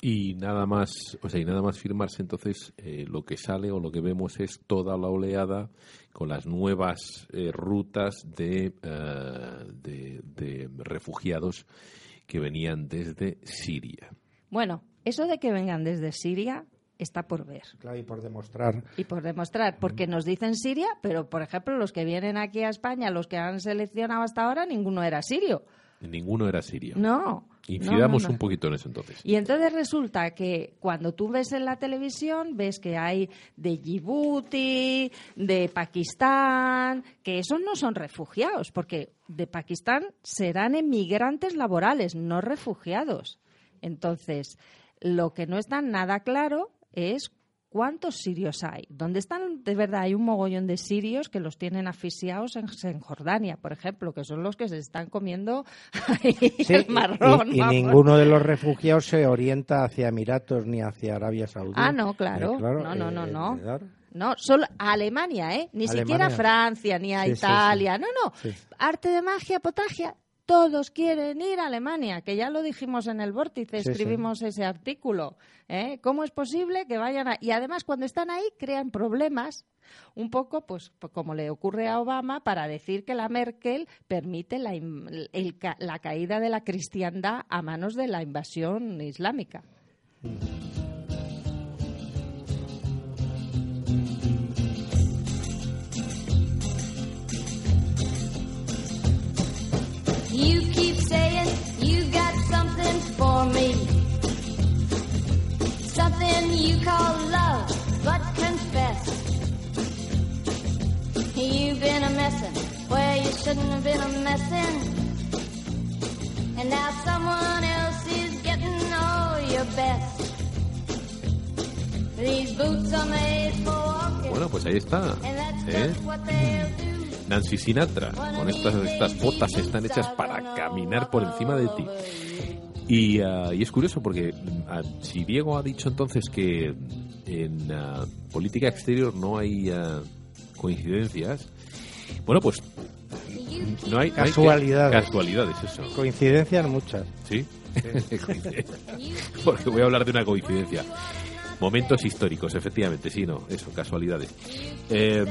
Y nada más, o sea, y nada más firmarse, entonces eh, lo que sale o lo que vemos es toda la oleada con las nuevas rutas de, de, de refugiados que venían desde Siria. Bueno, eso de que vengan desde Siria está por ver. Claro, y por demostrar. Y por demostrar, porque nos dicen Siria, pero por ejemplo, los que vienen aquí a España, los que han seleccionado hasta ahora, ninguno era sirio. Ninguno era sirio. No. Incidamos un poquito en eso entonces. Y entonces resulta que cuando tú ves en la televisión, ves que hay de Djibouti, de Pakistán, que esos no son refugiados, porque de Pakistán serán emigrantes laborales, no refugiados. Entonces, lo que no está nada claro es ¿Cuántos sirios hay? ¿Dónde están? De verdad, hay un mogollón de sirios que los tienen asfixiados en, Jordania, por ejemplo, que son los que se están comiendo [LAUGHS] el marrón. Y, ninguno de los refugiados se orienta hacia Emiratos ni hacia Arabia Saudí. Ah, no, claro. Eh, no, no, no, eh, no. No, solo a Alemania, ¿eh? Ni siquiera a Francia, ni a Italia. no, no. Arte de magia, potagia, todos quieren ir a Alemania, que ya lo dijimos en el vórtice, escribimos ese artículo. ¿eh? ¿Cómo es posible que vayan a... Y además, cuando están ahí, crean problemas, un poco pues, pues como le ocurre a Obama, para decir que la Merkel permite la, la caída de la cristiandad a manos de la invasión islámica. You for me. Something you call love, but confess. You've been a messin' where you shouldn't have been a messin'. And now someone else is getting all your best. These boots are made for walking. Bueno, pues ahí está. ¿eh? Nancy Sinatra, con estas, estas botas están hechas para caminar por encima de ti. Y, ah, es curioso porque ah, si Diego ha dicho entonces que en ah, política exterior no hay coincidencias, bueno, pues no hay casualidades. casualidades, eso. Coincidencias muchas. ¿Sí? [LAUGHS] porque voy a hablar de una coincidencia. Momentos históricos, efectivamente, sí, no, eso, casualidades. Em,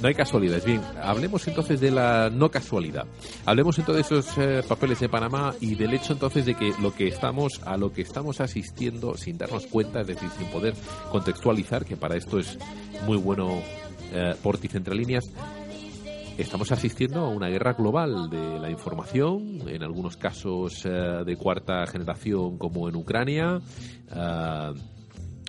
no hay casualidades. Bien, hablemos entonces de la no casualidad. Hablemos entonces de esos eh, papeles de Panamá y del hecho entonces de que lo que estamos, a lo que estamos asistiendo sin darnos cuenta, es decir, sin poder contextualizar, que para esto es muy bueno eh, Portis estamos asistiendo a una guerra global de la información, en algunos casos eh, de cuarta generación como en Ucrania, eh,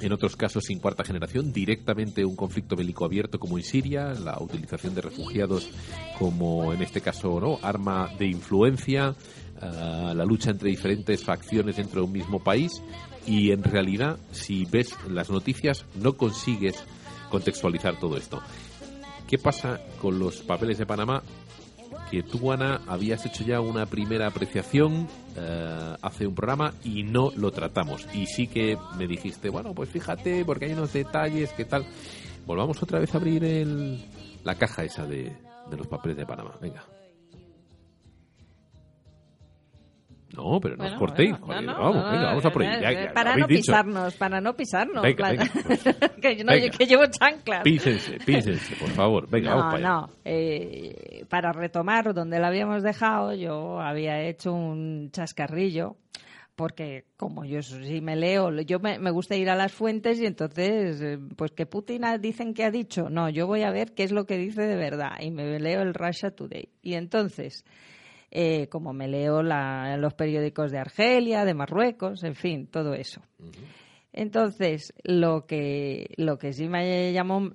en otros casos sin cuarta generación, directamente un conflicto bélico abierto como en Siria, la utilización de refugiados como en este caso no arma de influencia, eh, la lucha entre diferentes facciones dentro de un mismo país y en realidad si ves las noticias no consigues contextualizar todo esto. ¿Qué pasa con los papeles de Panamá? Que tú, Ana, habías hecho ya una primera apreciación eh, hace un programa y no lo tratamos. Y sí que me dijiste, bueno, pues fíjate, porque hay unos detalles, ¿qué tal? Volvamos otra vez a abrir el, la caja esa de, de los papeles de Panamá. Venga. No, pero no os cortéis. vamos, venga, vamos a por ahí. para no pisarnos, para no pisarnos. Venga, pues, [LAUGHS] que, yo no, que llevo chanclas. Písense, písense, por favor. Venga, vamos para allá. No, eh, para retomar donde la habíamos dejado, yo había hecho un chascarrillo porque como yo sí me leo, yo me, me, gusta ir a las fuentes y entonces, eh, pues que Putin dicen que ha dicho, no, yo voy a ver qué es lo que dice de verdad y me leo el Russia Today. Y entonces, eh, como me leo los periódicos de Argelia, de Marruecos, en fin, todo eso. Entonces, lo que, lo que sí me llamó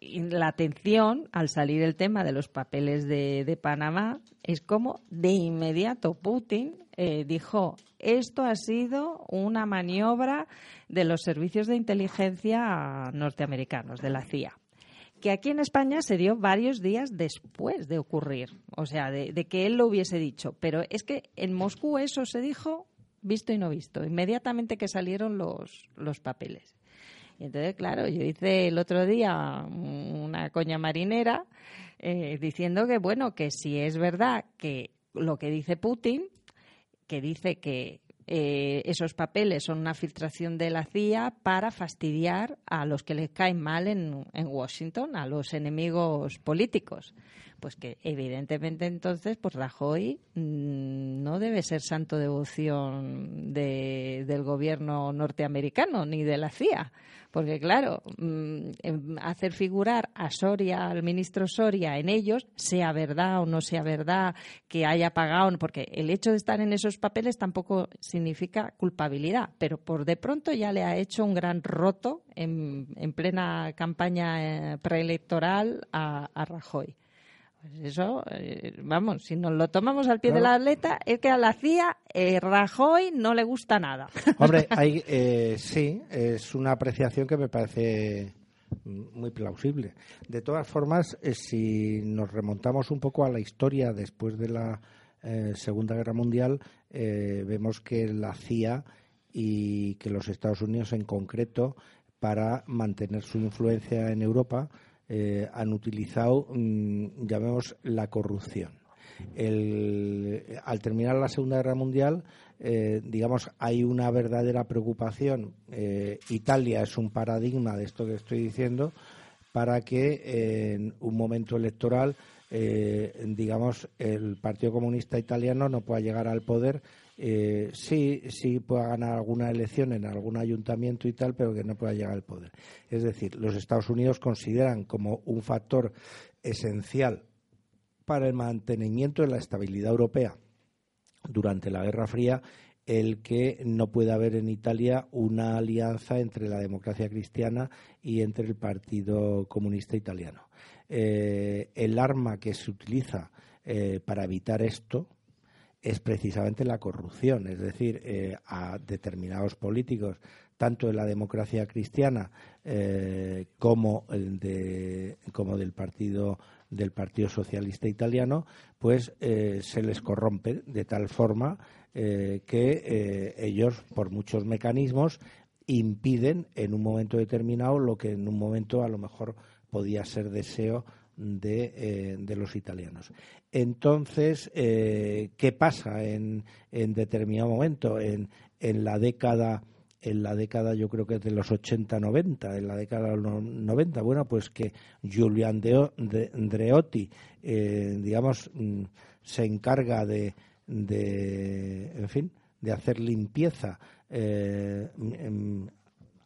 la atención al salir el tema de los papeles de, Panamá es como de inmediato Putin eh, dijo esto ha sido una maniobra de los servicios de inteligencia norteamericanos, de la CIA que aquí en España se dio varios días después de ocurrir, o sea, de, que él lo hubiese dicho. Pero es que en Moscú eso se dijo visto y no visto, inmediatamente que salieron los, los papeles. Y entonces, claro, yo hice el otro día una coña marinera eh, diciendo que, bueno, que si es verdad que lo que dice Putin, que dice que eh, esos papeles son una filtración de la CIA para fastidiar a los que les caen mal en, Washington, a los enemigos políticos. Pues que evidentemente entonces, pues Rajoy mm, no debe ser santo devoción del gobierno norteamericano ni de la CIA. Porque, claro, mm, em, hacer figurar a Soria, al ministro Soria, en ellos, sea verdad o no sea verdad, que haya pagado, porque el hecho de estar en esos papeles tampoco significa culpabilidad, pero por de pronto ya le ha hecho un gran roto en, plena campaña eh, preelectoral a Rajoy. Pues eso, eh, vamos, si nos lo tomamos al pie de la atleta, es que a la CIA eh, Rajoy no le gusta nada. [LAUGHS] Hombre, [LAUGHS] hay, eh, sí, es una apreciación que me parece muy plausible. De todas formas, si nos remontamos un poco a la historia después de la Segunda Guerra Mundial, vemos que la CIA y que los Estados Unidos en concreto, para mantener su influencia en Europa, eh, han utilizado, mm, llamemos, la corrupción. al terminar la Segunda Guerra Mundial, eh, digamos, hay una verdadera preocupación. Eh, Italia es un paradigma de esto que estoy diciendo para que en un momento electoral, digamos, el Partido Comunista Italiano no pueda llegar al poder eh, sí, sí pueda ganar alguna elección en algún ayuntamiento y tal, pero que no pueda llegar al poder. Es decir, los Estados Unidos consideran como un factor esencial para el mantenimiento de la estabilidad europea durante la Guerra Fría el que no pueda haber en Italia una alianza entre la democracia cristiana y entre el Partido Comunista Italiano. Eh, el arma que se utiliza eh, para evitar esto, es precisamente la corrupción, es decir, eh, a determinados políticos, tanto de la democracia cristiana eh, como, el de, como del partido Socialista Italiano, pues eh, se les corrompe de tal forma que ellos, por muchos mecanismos, impiden en un momento determinado lo que en un momento a lo mejor podía ser deseo de, de los italianos. Entonces, eh, ¿qué pasa en, en determinado momento? En, en, la década, en la década, yo creo que es de los 80-90, en la década de los 90, bueno, pues que Julian Andreotti, eh, digamos, mm, se encarga de, de, en fin, de hacer limpieza. Eh,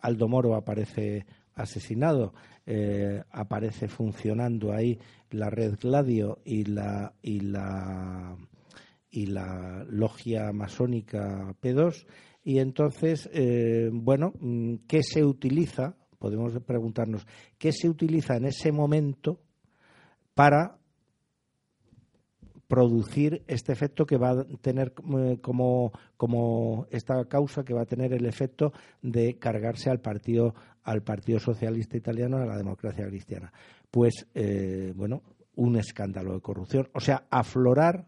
Aldo Moro aparece asesinado, eh, aparece funcionando ahí la red Gladio y la y la y la logia masónica P2 y entonces eh, bueno mm, qué se utiliza podemos preguntarnos qué se utiliza en ese momento para producir este efecto que va a tener eh, como, como esta causa que va a tener el efecto de cargarse al partido al Partido Socialista Italiano a la democracia cristiana. Pues eh, bueno, un escándalo de corrupción, o sea, aflorar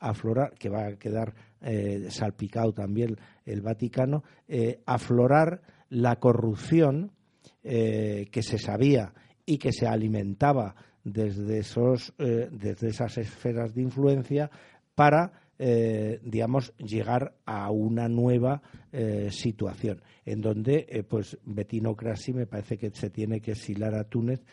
aflorar que va a quedar eh, salpicado también el Vaticano, aflorar la corrupción que se sabía y que se alimentaba desde, esos, eh, desde esas esferas de influencia para, eh, digamos, llegar a una nueva eh, situación en donde, pues, Bettino Craси me parece que se tiene que exilar a Túnez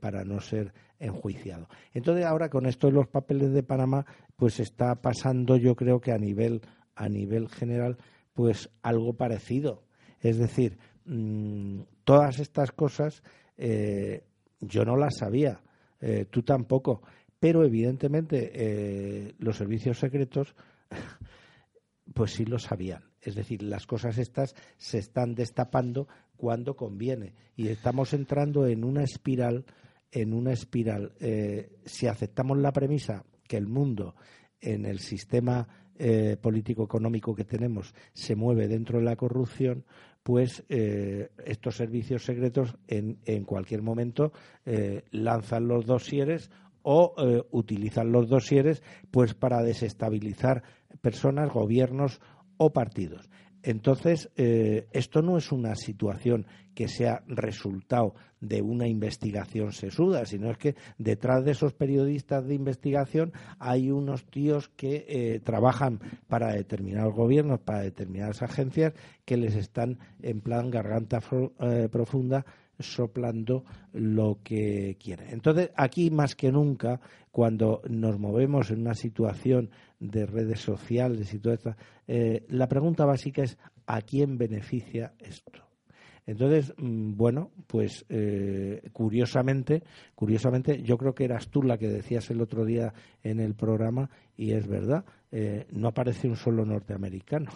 para no ser enjuiciado. Entonces, ahora con esto de los papeles de Panamá, pues está pasando, yo creo que a nivel, a nivel general, pues algo parecido. Es decir, mm, todas estas cosas yo no las sabía eh, tú tampoco. Pero evidentemente eh, los servicios secretos [LAUGHS] pues sí lo sabían. Es decir, las cosas estas se están destapando cuando conviene y estamos entrando en una espiral, en una espiral. Eh, si aceptamos la premisa que el mundo en el sistema político-económico que tenemos se mueve dentro de la corrupción, pues eh, estos servicios secretos en, cualquier momento eh, lanzan los dosieres o eh, utilizan los dosieres pues para desestabilizar personas, gobiernos o partidos. Entonces, eh, esto no es una situación que sea resultado de una investigación sesuda, sino es que detrás de esos periodistas de investigación hay unos tíos que eh, trabajan para determinados gobiernos, para determinadas agencias, que les están en plan garganta profunda soplando lo que quiere. Entonces, aquí más que nunca, cuando nos movemos en una situación de redes sociales y todo esto, eh, la pregunta básica es ¿a quién beneficia esto? Entonces, mm, bueno, pues eh, curiosamente, curiosamente, yo creo que eras tú la que decías el otro día en el programa y es verdad, eh, no aparece un solo norteamericano.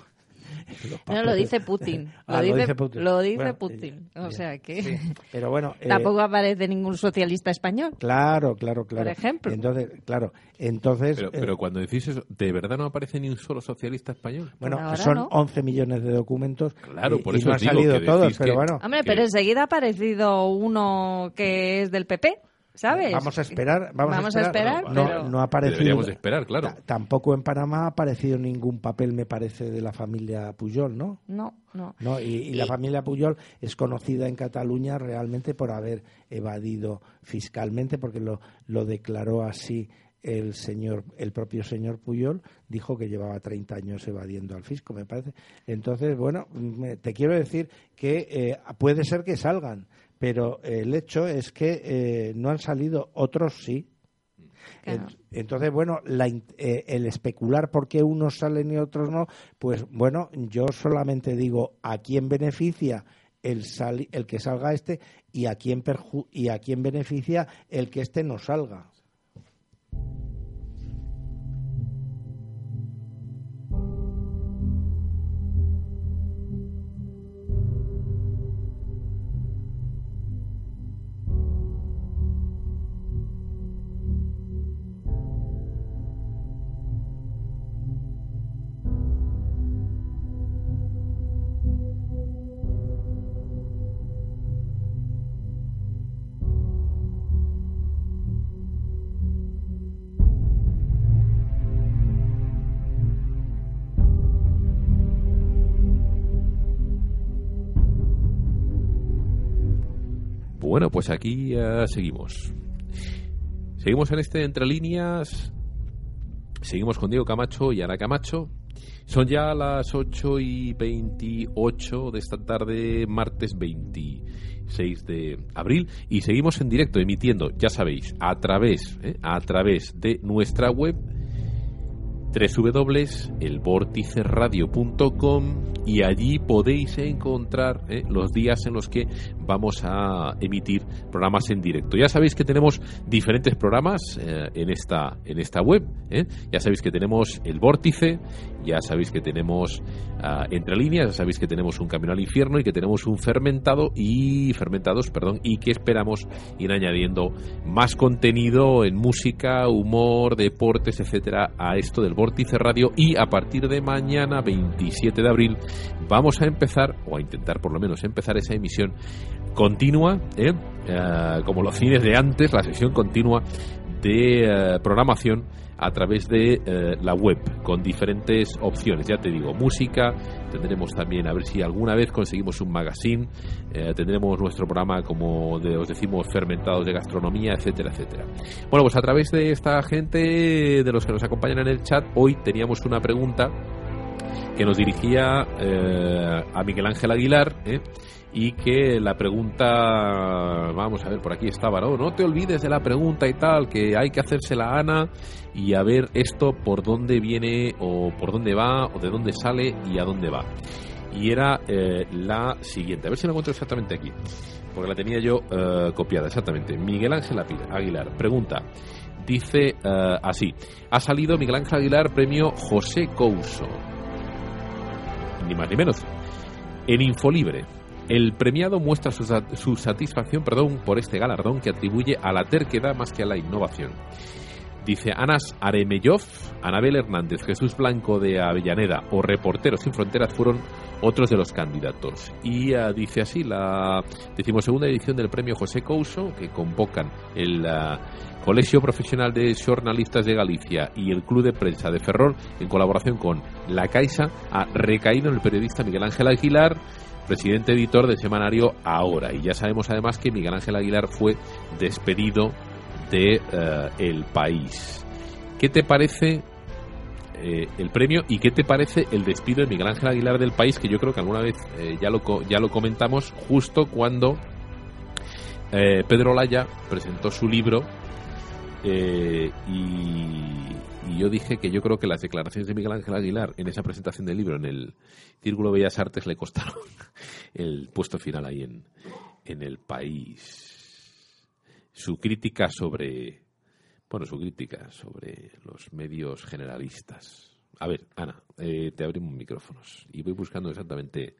No, lo dice Putin. [LAUGHS] Ah, lo, lo dice, dice Putin. Lo dice Bueno, Putin. ya, O ya. sea que Sí, Pero bueno, [LAUGHS] eh, tampoco aparece ningún socialista español. claro, claro, claro. Por ejemplo. Entonces, claro, entonces, Pero, eh, pero cuando decís eso, ¿de verdad no aparece ni un solo socialista español? bueno, son no. 11 millones de documentos. Claro, y, por y eso no os han digo salido que todos, decís pero que- bueno. Hombre, que- pero enseguida ha aparecido uno que es del PP, ¿sabes? Vamos a esperar, vamos, Vamos a a esperar. esperar, no, pero- no ha aparecido. Deberíamos de esperar, claro. Ta- Tampoco en Panamá ha aparecido ningún papel, me parece, de la familia Puyol, ¿no? No, no. ¿no? Y, y la familia Puyol es conocida en Cataluña realmente por haber evadido fiscalmente, porque lo, lo declaró así el señor, el propio señor Puyol, dijo que llevaba 30 años evadiendo al fisco, me parece. Entonces, bueno, me- te quiero decir que eh, puede ser que salgan, pero el hecho es que eh, no han salido, otros sí. Claro. Entonces, bueno, la eh, el especular por qué unos salen y otros no, pues bueno, yo solamente digo a quién beneficia el, sali- el que salga este y a quién perju- y a quién beneficia el que este no salga. Bueno, pues aquí eh, seguimos. Seguimos en este Entre Líneas. Seguimos con Diego Camacho y Ana Camacho. Son ya las 8 y 28 de esta tarde, martes 26 de abril, y seguimos en directo emitiendo, ya sabéis, a través, eh, a través de nuestra web www.elvorticeradio.com y allí podéis encontrar eh, los días en los que vamos a emitir programas en directo. Ya sabéis que tenemos diferentes programas eh, en esta en esta web. eh. Ya sabéis que tenemos el Vórtice, ya sabéis que tenemos ah, Entre Líneas, ya sabéis que tenemos un Camino al Infierno y que tenemos un Fermentado y Fermentados, perdón, y que esperamos ir añadiendo más contenido en música, humor, deportes, etcétera, a esto del Vórtice Radio y a partir de mañana 27 de abril vamos a empezar o a intentar por lo menos empezar esa emisión continua, ¿eh? Eh, como los cines de antes, la sesión continua de eh, programación a través de eh, la web con diferentes opciones. Ya te digo, música, tendremos también a ver si alguna vez conseguimos un magazine, eh, tendremos nuestro programa como de- os decimos fermentados de gastronomía, etcétera, etcétera. Bueno, pues a través de esta gente, de los que nos acompañan en el chat, hoy teníamos una pregunta que nos dirigía eh, a Miguel Ángel Aguilar ¿eh? y que la pregunta, vamos a ver, por aquí estaba, ¿no? No te olvides de la pregunta y tal, que hay que hacérsela a Ana y a ver esto por dónde viene o por dónde va o de dónde sale y a dónde va. Y era eh, la siguiente, a ver si la encuentro exactamente aquí, porque la tenía yo eh, copiada exactamente. Miguel Ángel Aguilar pregunta, dice eh, así, ha salido Miguel Ángel Aguilar premio José Couso ni más ni menos. En Infolibre, el premiado muestra su, su satisfacción perdón, por este galardón que atribuye a la terquedad más que a la innovación. Dice Anas Aremeyov, Anabel Hernández, Jesús Blanco de Avellaneda o Reporteros Sin Fronteras fueron otros de los candidatos. Y ah, dice así la decimosegunda edición del premio José Couso, que convocan el ah, Colegio Profesional de Jornalistas de Galicia y el Club de Prensa de Ferrol, en colaboración con La Caixa, ha recaído en el periodista Miguel Ángel Aguilar, presidente editor del semanario Ahora. Y ya sabemos además que Miguel Ángel Aguilar fue despedido de eh, El País. ¿Qué te parece eh, el premio y qué te parece el despido de Miguel Ángel Aguilar del País? Que yo creo que alguna vez eh, ya, lo, ya lo comentamos justo cuando Pedro Laya presentó su libro y, yo dije que yo creo que las declaraciones de Miguel Ángel Aguilar en esa presentación del libro en el Círculo Bellas Artes le costaron [LAUGHS] el puesto final ahí en, en el país. Su crítica sobre, bueno, su crítica sobre los medios generalistas. A ver, Ana, eh, te abrimos micrófonos y voy buscando exactamente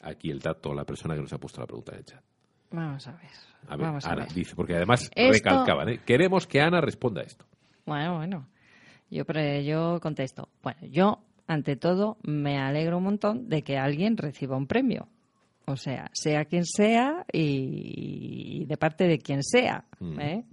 aquí el dato, la persona que nos ha puesto la pregunta en el chat. Vamos a ver. A ver, vamos a Ana ver. dice, porque además Esto- recalcaban, ¿eh? queremos que Ana responda a esto. Bueno, bueno. Yo, pre- yo contesto. Bueno, yo, ante todo, me alegro un montón de que alguien reciba un premio. O sea, sea quien sea y, de parte de quien sea. Mm. ¿eh?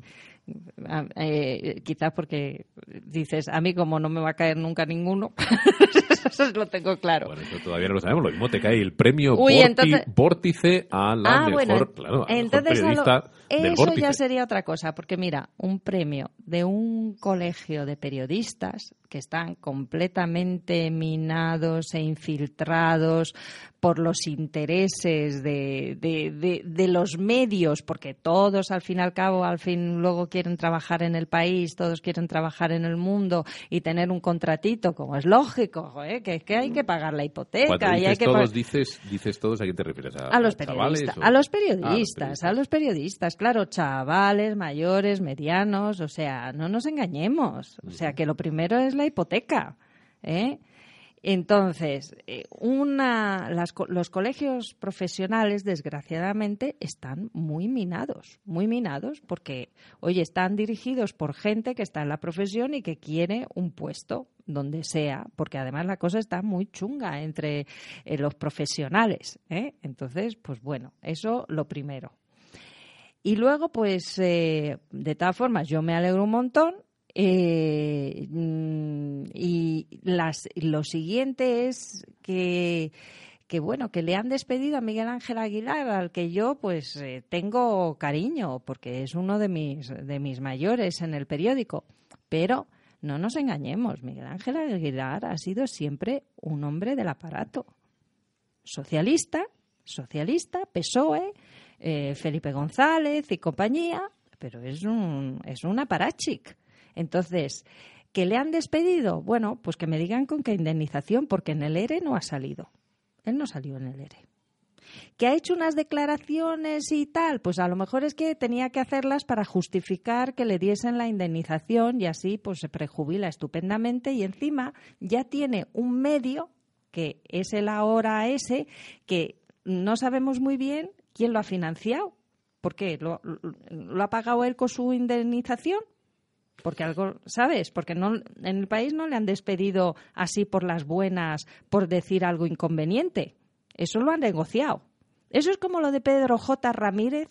Eh, quizás porque dices, a mí como no me va a caer nunca ninguno, [LAUGHS] eso lo tengo claro. Bueno, eso todavía no lo sabemos. Lo mismo te cae el premio Uy, Vorti- entonces- Vórtice a la ah, mejor, bueno, claro, a la mejor entonces a lo- periodista del eso Vórtice. ya sería otra cosa, porque mira, un premio de un colegio de periodistas que están completamente minados e infiltrados por los intereses de, de, de- de los medios, porque todos al fin y al cabo, al fin luego quieren trabajar en el país, todos quieren trabajar en el mundo y tener un contratito, como es lógico, ¿eh? Que es que hay que pagar la hipoteca Cuando y hay dices que todos, pagar- dices, dices todos, ¿a quién te refieres? ¿A, a los chavales periodistas, o- a los Ah, periodistas, a los periodistas, claro, chavales, mayores, medianos, o sea, no nos engañemos, o sea, que lo primero es la hipoteca, ¿eh? Entonces, eh, una, las los colegios profesionales, desgraciadamente, están muy minados, muy minados, porque, oye, están dirigidos por gente que está en la profesión y que quiere un puesto donde sea, porque además la cosa está muy chunga entre eh, los profesionales. ¿eh? Entonces, pues bueno, eso lo primero. Y luego, pues, eh, de todas formas, yo me alegro un montón. Eh, mm, y las, lo siguiente es que, bueno, que le han despedido a Miguel Ángel Aguilar, al que yo, pues, eh, tengo cariño, porque es uno de mis, de mis mayores en el periódico. Pero no nos engañemos, Miguel Ángel Aguilar ha sido siempre un hombre del aparato socialista, socialista, PSOE, eh, Felipe González y compañía, pero es un, es un aparachic. Entonces, ¿que le han despedido? Bueno, pues que me digan con qué indemnización, porque en el ERE no ha salido. Él no salió en el ERE. ¿Que ha hecho unas declaraciones y tal? Pues a lo mejor es que tenía que hacerlas para justificar que le diesen la indemnización y así pues se prejubila estupendamente y encima ya tiene un medio que es el ahora ese que no sabemos muy bien quién lo ha financiado. ¿Por qué? ¿Lo, lo, lo ha pagado él con su indemnización? Porque algo, ¿sabes? Porque no, en el país no le han despedido así por las buenas, por decir algo inconveniente. Eso lo han negociado. Eso es como lo de Pedro J. Ramírez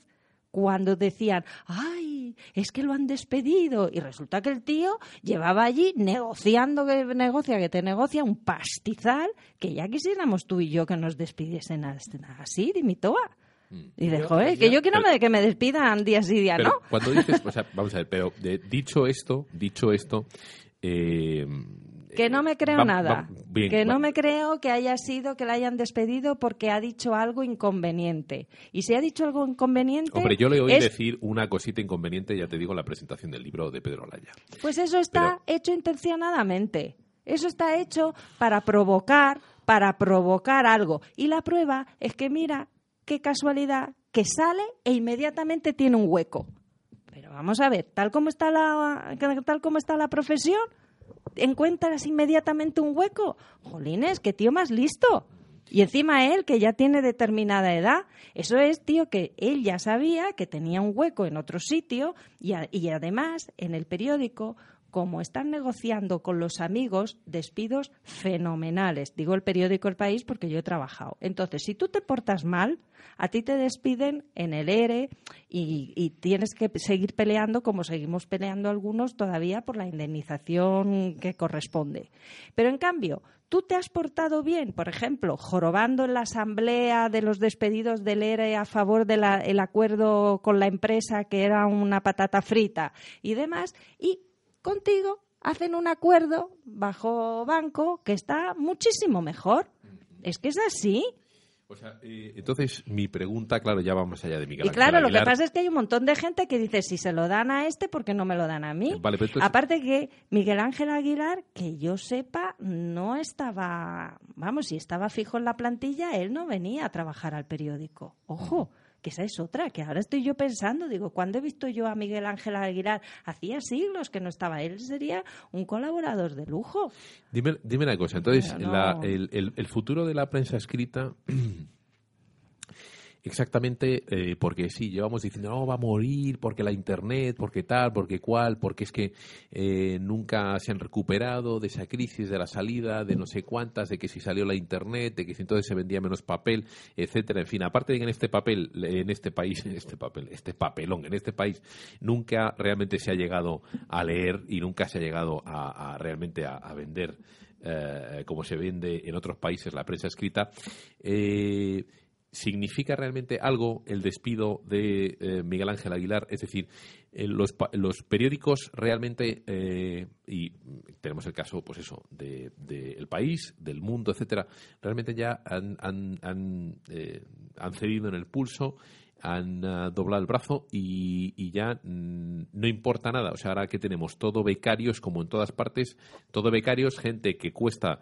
cuando decían, ay, es que lo han despedido. Y resulta que el tío llevaba allí negociando, que negocia, que te negocia, un pastizal, que ya quisiéramos tú y yo que nos despidiesen así, dimitoa. Y de, joder, que yo- quiero pero- me- que me despidan día sí, día no. cuando dices, o sea, vamos a ver, pero de- dicho esto, dicho esto, eh, Que no me creo va- nada. va- bien, que va- no me creo que haya sido que la hayan despedido porque ha dicho algo inconveniente. Y si ha dicho algo inconveniente. Hombre, yo le oí es- decir una cosita inconveniente, ya te digo, en la presentación del libro de Pedro Laya. Pues eso está hecho intencionadamente. Eso está hecho para provocar, para provocar algo. Y la prueba es que mira qué casualidad que sale e inmediatamente tiene un hueco. Pero vamos a ver, tal como está la, tal como está la profesión, encuentras inmediatamente un hueco. Jolines, qué tío más listo. Y encima él, que ya tiene determinada edad, eso es, tío, que él ya sabía que tenía un hueco en otro sitio y, y además en el periódico, como están negociando con los amigos, despidos fenomenales. Digo el periódico El País porque yo he trabajado. Entonces, si tú te portas mal, a ti te despiden en el ERE y, y tienes que seguir peleando como seguimos peleando algunos todavía por la indemnización que corresponde. Pero en cambio, tú te has portado bien, por ejemplo, jorobando en la asamblea de los despedidos del ERE a favor del acuerdo con la empresa que era una patata frita y demás, y contigo hacen un acuerdo bajo banco que está muchísimo mejor. Es que es así. O sea, eh, entonces mi pregunta, claro, ya va más allá de Miguel Y claro, lo que pasa es que hay un montón de gente que dice, si se lo dan a este, ¿por qué no me lo dan a mí? Vale, pero entonces- Aparte que Miguel Ángel Aguilar, que yo sepa, no estaba, vamos, si estaba fijo en la plantilla, él no venía a trabajar al periódico. Ojo, que esa es otra, que ahora estoy yo pensando, digo, ¿cuándo he visto yo a Miguel Ángel Aguilar? Hacía siglos que no estaba, él sería un colaborador de lujo. Dime, dime una cosa, entonces, no. la- el, el- el futuro de la prensa escrita, [CLEARS THROAT] exactamente, eh, porque sí, llevamos diciendo, no, va a morir, porque la Internet, porque tal, porque cual, porque es que eh, nunca se han recuperado de esa crisis, de la salida, de no sé cuántas, de que si salió la Internet, de que entonces se vendía menos papel, etcétera, en fin, aparte de que en este papel, en este país, [LAUGHS] en este papel, este papelón, en este país, nunca realmente se ha llegado a leer y nunca se ha llegado a, realmente a, a vender eh, como se vende en otros países la prensa escrita, eh, ¿significa realmente algo el despido de eh, Miguel Ángel Aguilar? Es decir, eh, los, los periódicos realmente, eh, y tenemos el caso, pues eso, de, de El País, del Mundo, etcétera, realmente ya han, han, cedido en el pulso han ah, doblado el brazo y, ya mm, no importa nada. O sea, ahora que tenemos todo becarios, como en todas partes, todo becarios, gente que cuesta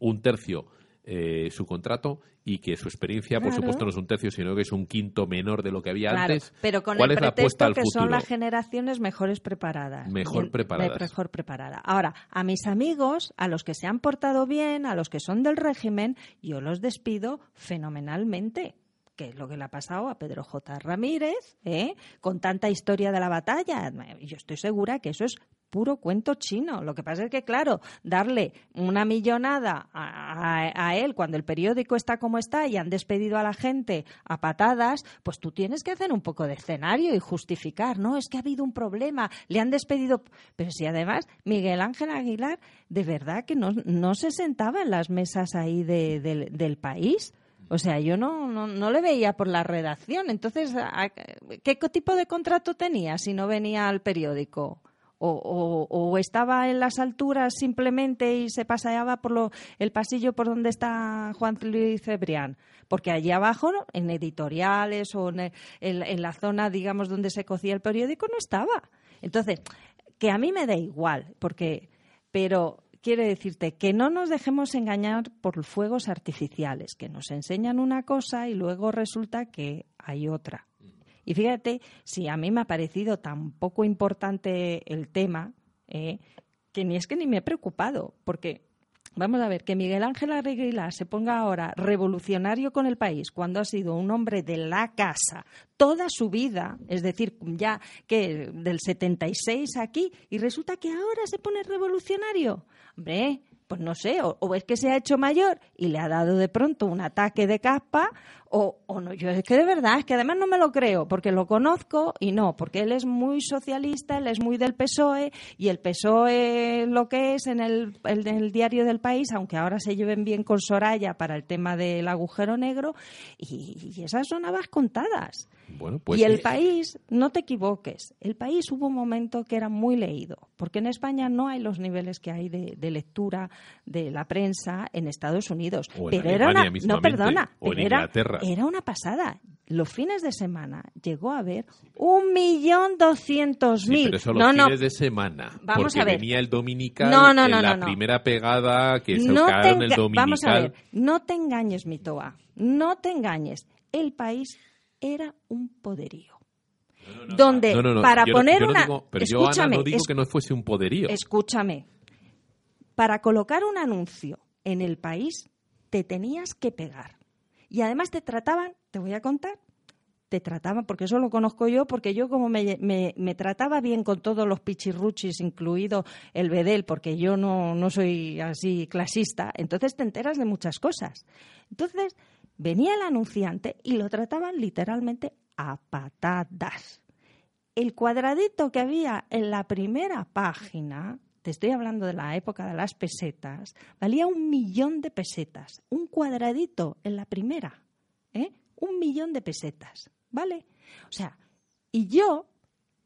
un tercio eh, su contrato y que su experiencia, por supuesto, no es un tercio, sino que es un quinto menor de lo que había Claro, antes. pero con ¿Cuál el es la pretexto apuesta al que son las generaciones mejores preparadas. Mejor preparadas. Mejor preparada. Ahora, a mis amigos, a los que se han portado bien, a los que son del régimen, yo los despido fenomenalmente que es lo que le ha pasado a Pedro J. Ramírez, ¿eh? con tanta historia de la batalla. Yo estoy segura que eso es puro cuento chino. Lo que pasa es que, claro, darle una millonada a, a- él cuando el periódico está como está y han despedido a la gente a patadas, pues tú tienes que hacer un poco de escenario y justificar. No, es que ha habido un problema, le han despedido. Pero si además Miguel Ángel Aguilar, de verdad que no, no se sentaba en las mesas ahí de- del- del país. O sea, yo no, no, no le veía por la redacción. Entonces, ¿a- ¿qué tipo de contrato tenía si no venía al periódico? O, o- o estaba en las alturas simplemente y se paseaba por lo, el pasillo por donde está Juan Luis Cebrián. Porque allí abajo, ¿no? en editoriales o en- en la zona, digamos, donde se cocía el periódico, no estaba. Entonces, que a mí me da igual, porque, pero quiere decirte que no nos dejemos engañar por fuegos artificiales, que nos enseñan una cosa y luego resulta que hay otra. Y fíjate, si a mí me ha parecido tan poco importante el tema, eh, que ni es que ni me he preocupado, porque vamos a ver, que Miguel Ángel Aguilar se ponga ahora revolucionario con el país cuando ha sido un hombre de la casa toda su vida, es decir, ya que del 76 aquí, y resulta que ahora se pone revolucionario. Hombre, pues no sé, o, o es que se ha hecho mayor y le ha dado de pronto un ataque de caspa, o, o no, yo es que de verdad, es que además no me lo creo, porque lo conozco y no, porque él es muy socialista, él es muy del PSOE, y el PSOE lo que es en el, el- en el diario del país, aunque ahora se lleven bien con Soraya para el tema del agujero negro, y, y esas son habas contadas. Bueno, pues y el eh, país, no te equivoques, el país hubo un momento que era muy leído, porque en España no hay los niveles que hay de, de lectura de la prensa en Estados Unidos. O en pero era Alemania una, no, perdona, o en pero era, Inglaterra. era una pasada. Los fines de semana llegó a haber un millón doscientos mil. pero eso no, los no, fines de semana. Vamos porque a ver. venía el dominical No, no, en la primera pegada que se el dominical. Vamos a ver, no te engañes, mi Toa, no te engañes. El país era un poderío. donde para poner una digo- pero yo, Ana, escúchame no digo es- que no fuese un poderío. escúchame para colocar un anuncio en el país te tenías que pegar y además te trataban te voy a contar te trataban, porque eso lo conozco yo, porque yo como me, me- trataba bien con todos los pichirruchis, incluido el bedel, porque yo no, no soy así clasista, entonces te enteras de muchas cosas. Entonces venía el anunciante y lo trataban literalmente a patadas. El cuadradito que había en la primera página, te estoy hablando de la época de las pesetas, valía un millón de pesetas. Un cuadradito en la primera, ¿eh? Un millón de pesetas, ¿vale? O sea, y yo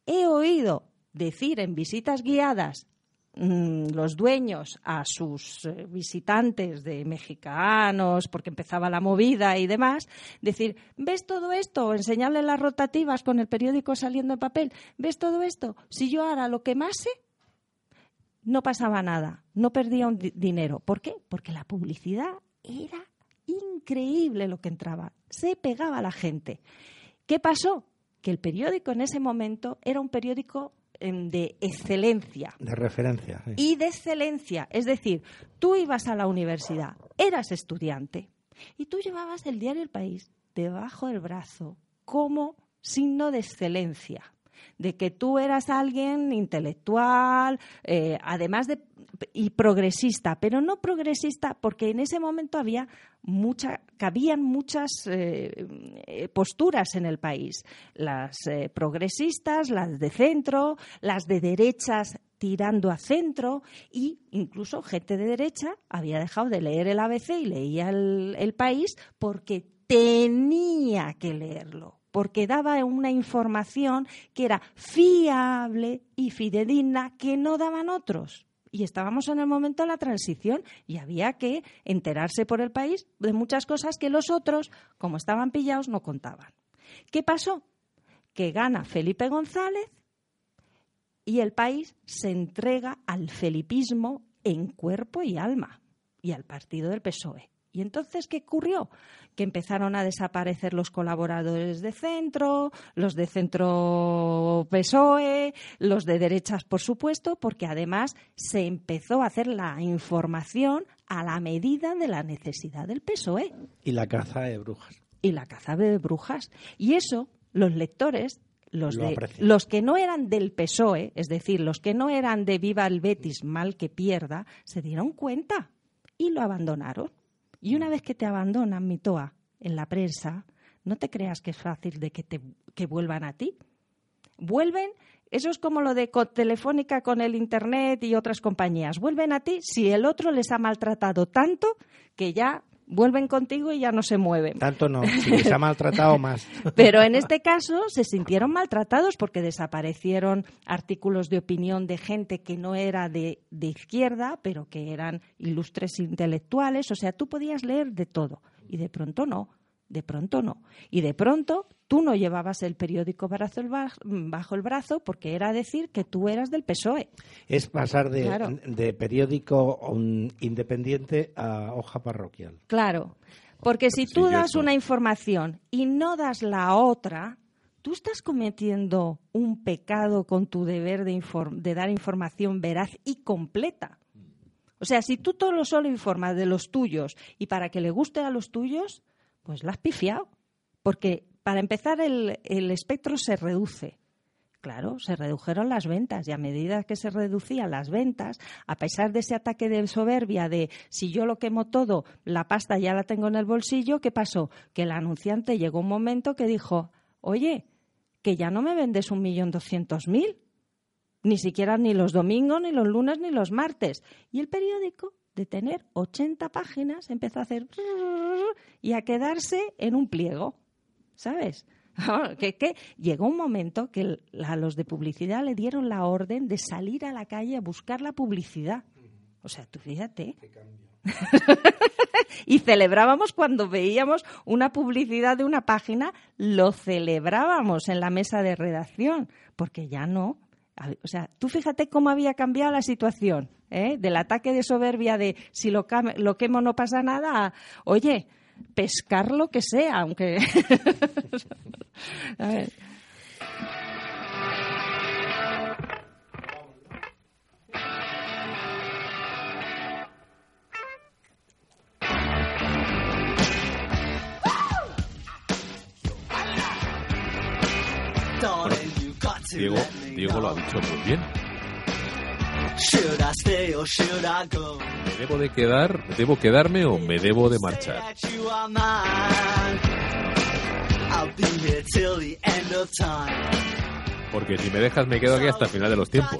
he oído decir en visitas guiadas mm, los dueños a sus eh, visitantes de mexicanos, porque empezaba la movida y demás, decir, ¿ves todo esto? Enseñarle las rotativas con el periódico saliendo en papel. ¿Ves todo esto? Si yo ahora lo quemase, no pasaba nada, no perdía un dinero. ¿Por qué? Porque la publicidad era increíble lo que entraba, se pegaba a la gente. ¿Qué pasó? Que el periódico en ese momento era un periódico em, de excelencia. De referencia. Y de excelencia. Es decir, tú ibas a la universidad, eras estudiante y tú llevabas el diario El País debajo del brazo como signo de excelencia de que tú eras alguien intelectual, eh, además de y progresista, pero no progresista porque en ese momento había mucha, cabían muchas eh, posturas en el país, las eh, progresistas, las de centro, las de derechas tirando a centro e incluso gente de derecha había dejado de leer el ABC y leía el país porque tenía que leerlo porque daba una información que era fiable y fidedigna que no daban otros. Y estábamos en el momento de la transición y había que enterarse por el país de muchas cosas que los otros, como estaban pillados, no contaban. ¿Qué pasó? Que gana Felipe González y el país se entrega al felipismo en cuerpo y alma y al partido del PSOE. ¿Y entonces qué ocurrió? Que empezaron a desaparecer los colaboradores de centro, los de centro PSOE, los de derechas, por supuesto, porque además se empezó a hacer la información a la medida de la necesidad del PSOE. Y la caza de brujas. Y la caza de brujas. Y eso los lectores los, de, los que no eran del PSOE, es decir, los que no eran de Viva el Betis, mal que pierda, se dieron cuenta y lo abandonaron. Y una vez que te abandonan, Mitoa, en la prensa, no te creas que es fácil de que, te, que vuelvan a ti. Vuelven, eso es como lo de Telefónica con el Internet y otras compañías. Vuelven a ti si el otro les ha maltratado tanto que ya vuelven contigo y ya no se mueven. Tanto no, [LAUGHS] si se ha maltratado más. Pero en este caso se sintieron maltratados porque desaparecieron artículos de opinión de gente que no era de, de izquierda, pero que eran ilustres intelectuales. O sea, tú podías leer de todo y de pronto no de pronto no. Y de pronto tú no llevabas el periódico bajo el brazo porque era decir que tú eras del PSOE. Es pasar de, periódico independiente a hoja parroquial. Claro, porque si tú das una información y no das la otra, tú estás cometiendo un pecado con tu deber de, de dar información veraz y completa. O sea, si tú todo solo informas de los tuyos y para que le guste a los tuyos, pues la has pifiado. Porque para empezar el, espectro se reduce. Claro, se redujeron las ventas y a medida que se reducían las ventas, a pesar de ese ataque de soberbia de si yo lo quemo todo, la pasta ya la tengo en el bolsillo, ¿qué pasó? Que el anunciante llegó un momento que dijo, oye, que ya no me vendes un millón doscientos mil, ni siquiera ni los domingos, ni los lunes, ni los martes. Y el periódico de tener 80 páginas, empezó a hacer y a quedarse en un pliego, ¿sabes? [LAUGHS] que, llegó un momento que a los de publicidad le dieron la orden de salir a la calle a buscar la publicidad. O sea, tú fíjate. [LAUGHS] y celebrábamos cuando veíamos una publicidad de una página, lo celebrábamos en la mesa de redacción, porque ya no. O sea, tú fíjate cómo había cambiado la situación. ¿eh? del ataque de soberbia de si lo, lo quemo no pasa nada, oye, pescar lo que sea, aunque... [LAUGHS] a. Diego, Diego lo ha dicho muy bien. ¿Me debo de quedar, debo quedarme o me debo de marchar? Porque si me dejas me quedo aquí hasta el final de los tiempos.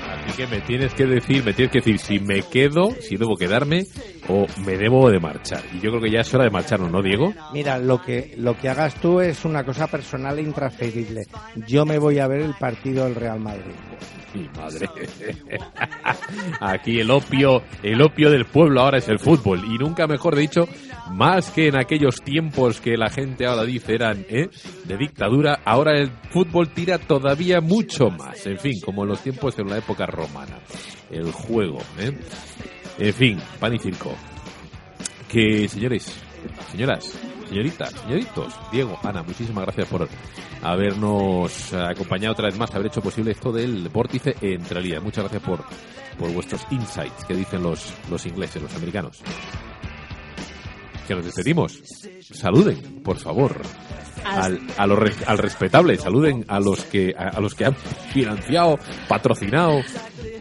Así que me tienes que decir, me tienes que decir si me quedo, si debo quedarme o me debo de marchar. Y yo creo que ya es hora de marcharnos, ¿no, Diego? Mira, lo que, lo que hagas tú es una cosa personal e intransferible. Yo me voy a ver el partido del Real Madrid. Mi madre. [LAUGHS] Aquí el opio, el opio del pueblo ahora es el fútbol. Y nunca mejor dicho, más que en aquellos tiempos que la gente ahora dice eran ¿eh? de dictadura, ahora el fútbol tira todavía mucho más. En fin, como en los tiempos en la época romana. El juego, ¿eh? En fin, pan y circo. Que, señores, señoras, señoritas, señoritos, Diego, Ana, muchísimas gracias por habernos acompañado otra vez más, haber hecho posible esto del vórtice entre líneas. Muchas gracias por, por vuestros insights que dicen los, los ingleses, los americanos. Que nos despedimos. Saluden, por favor. Al, a lo re- al respetable, saluden a los que a, a los que han financiado, patrocinado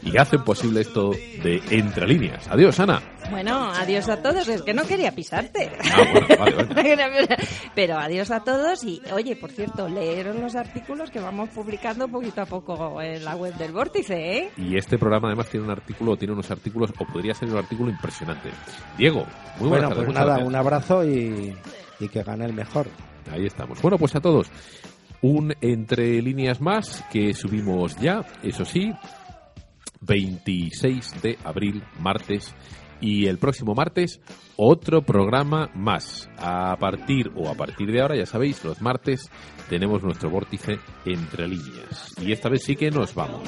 y hacen posible esto de entre líneas. Adiós, Ana. Bueno, adiós a todos. Es que no quería pisarte. Ah, bueno, vale, vale. [LAUGHS] Pero adiós a todos y, oye, por cierto, leeros los artículos que vamos publicando poquito a poco en la web del Vórtice, ¿eh? Y este programa además tiene un artículo, tiene unos artículos, o podría ser un artículo impresionante. Diego, muy buenas bueno, tardes, pues nada, gracias. un abrazo y, y que gane el mejor. Ahí estamos. Bueno, pues a todos, un entre líneas más que subimos ya, eso sí, 26 de abril, martes. Y el próximo martes, otro programa más. A partir o a partir de ahora, ya sabéis, los martes tenemos nuestro vórtice entre líneas. Y esta vez sí que nos vamos.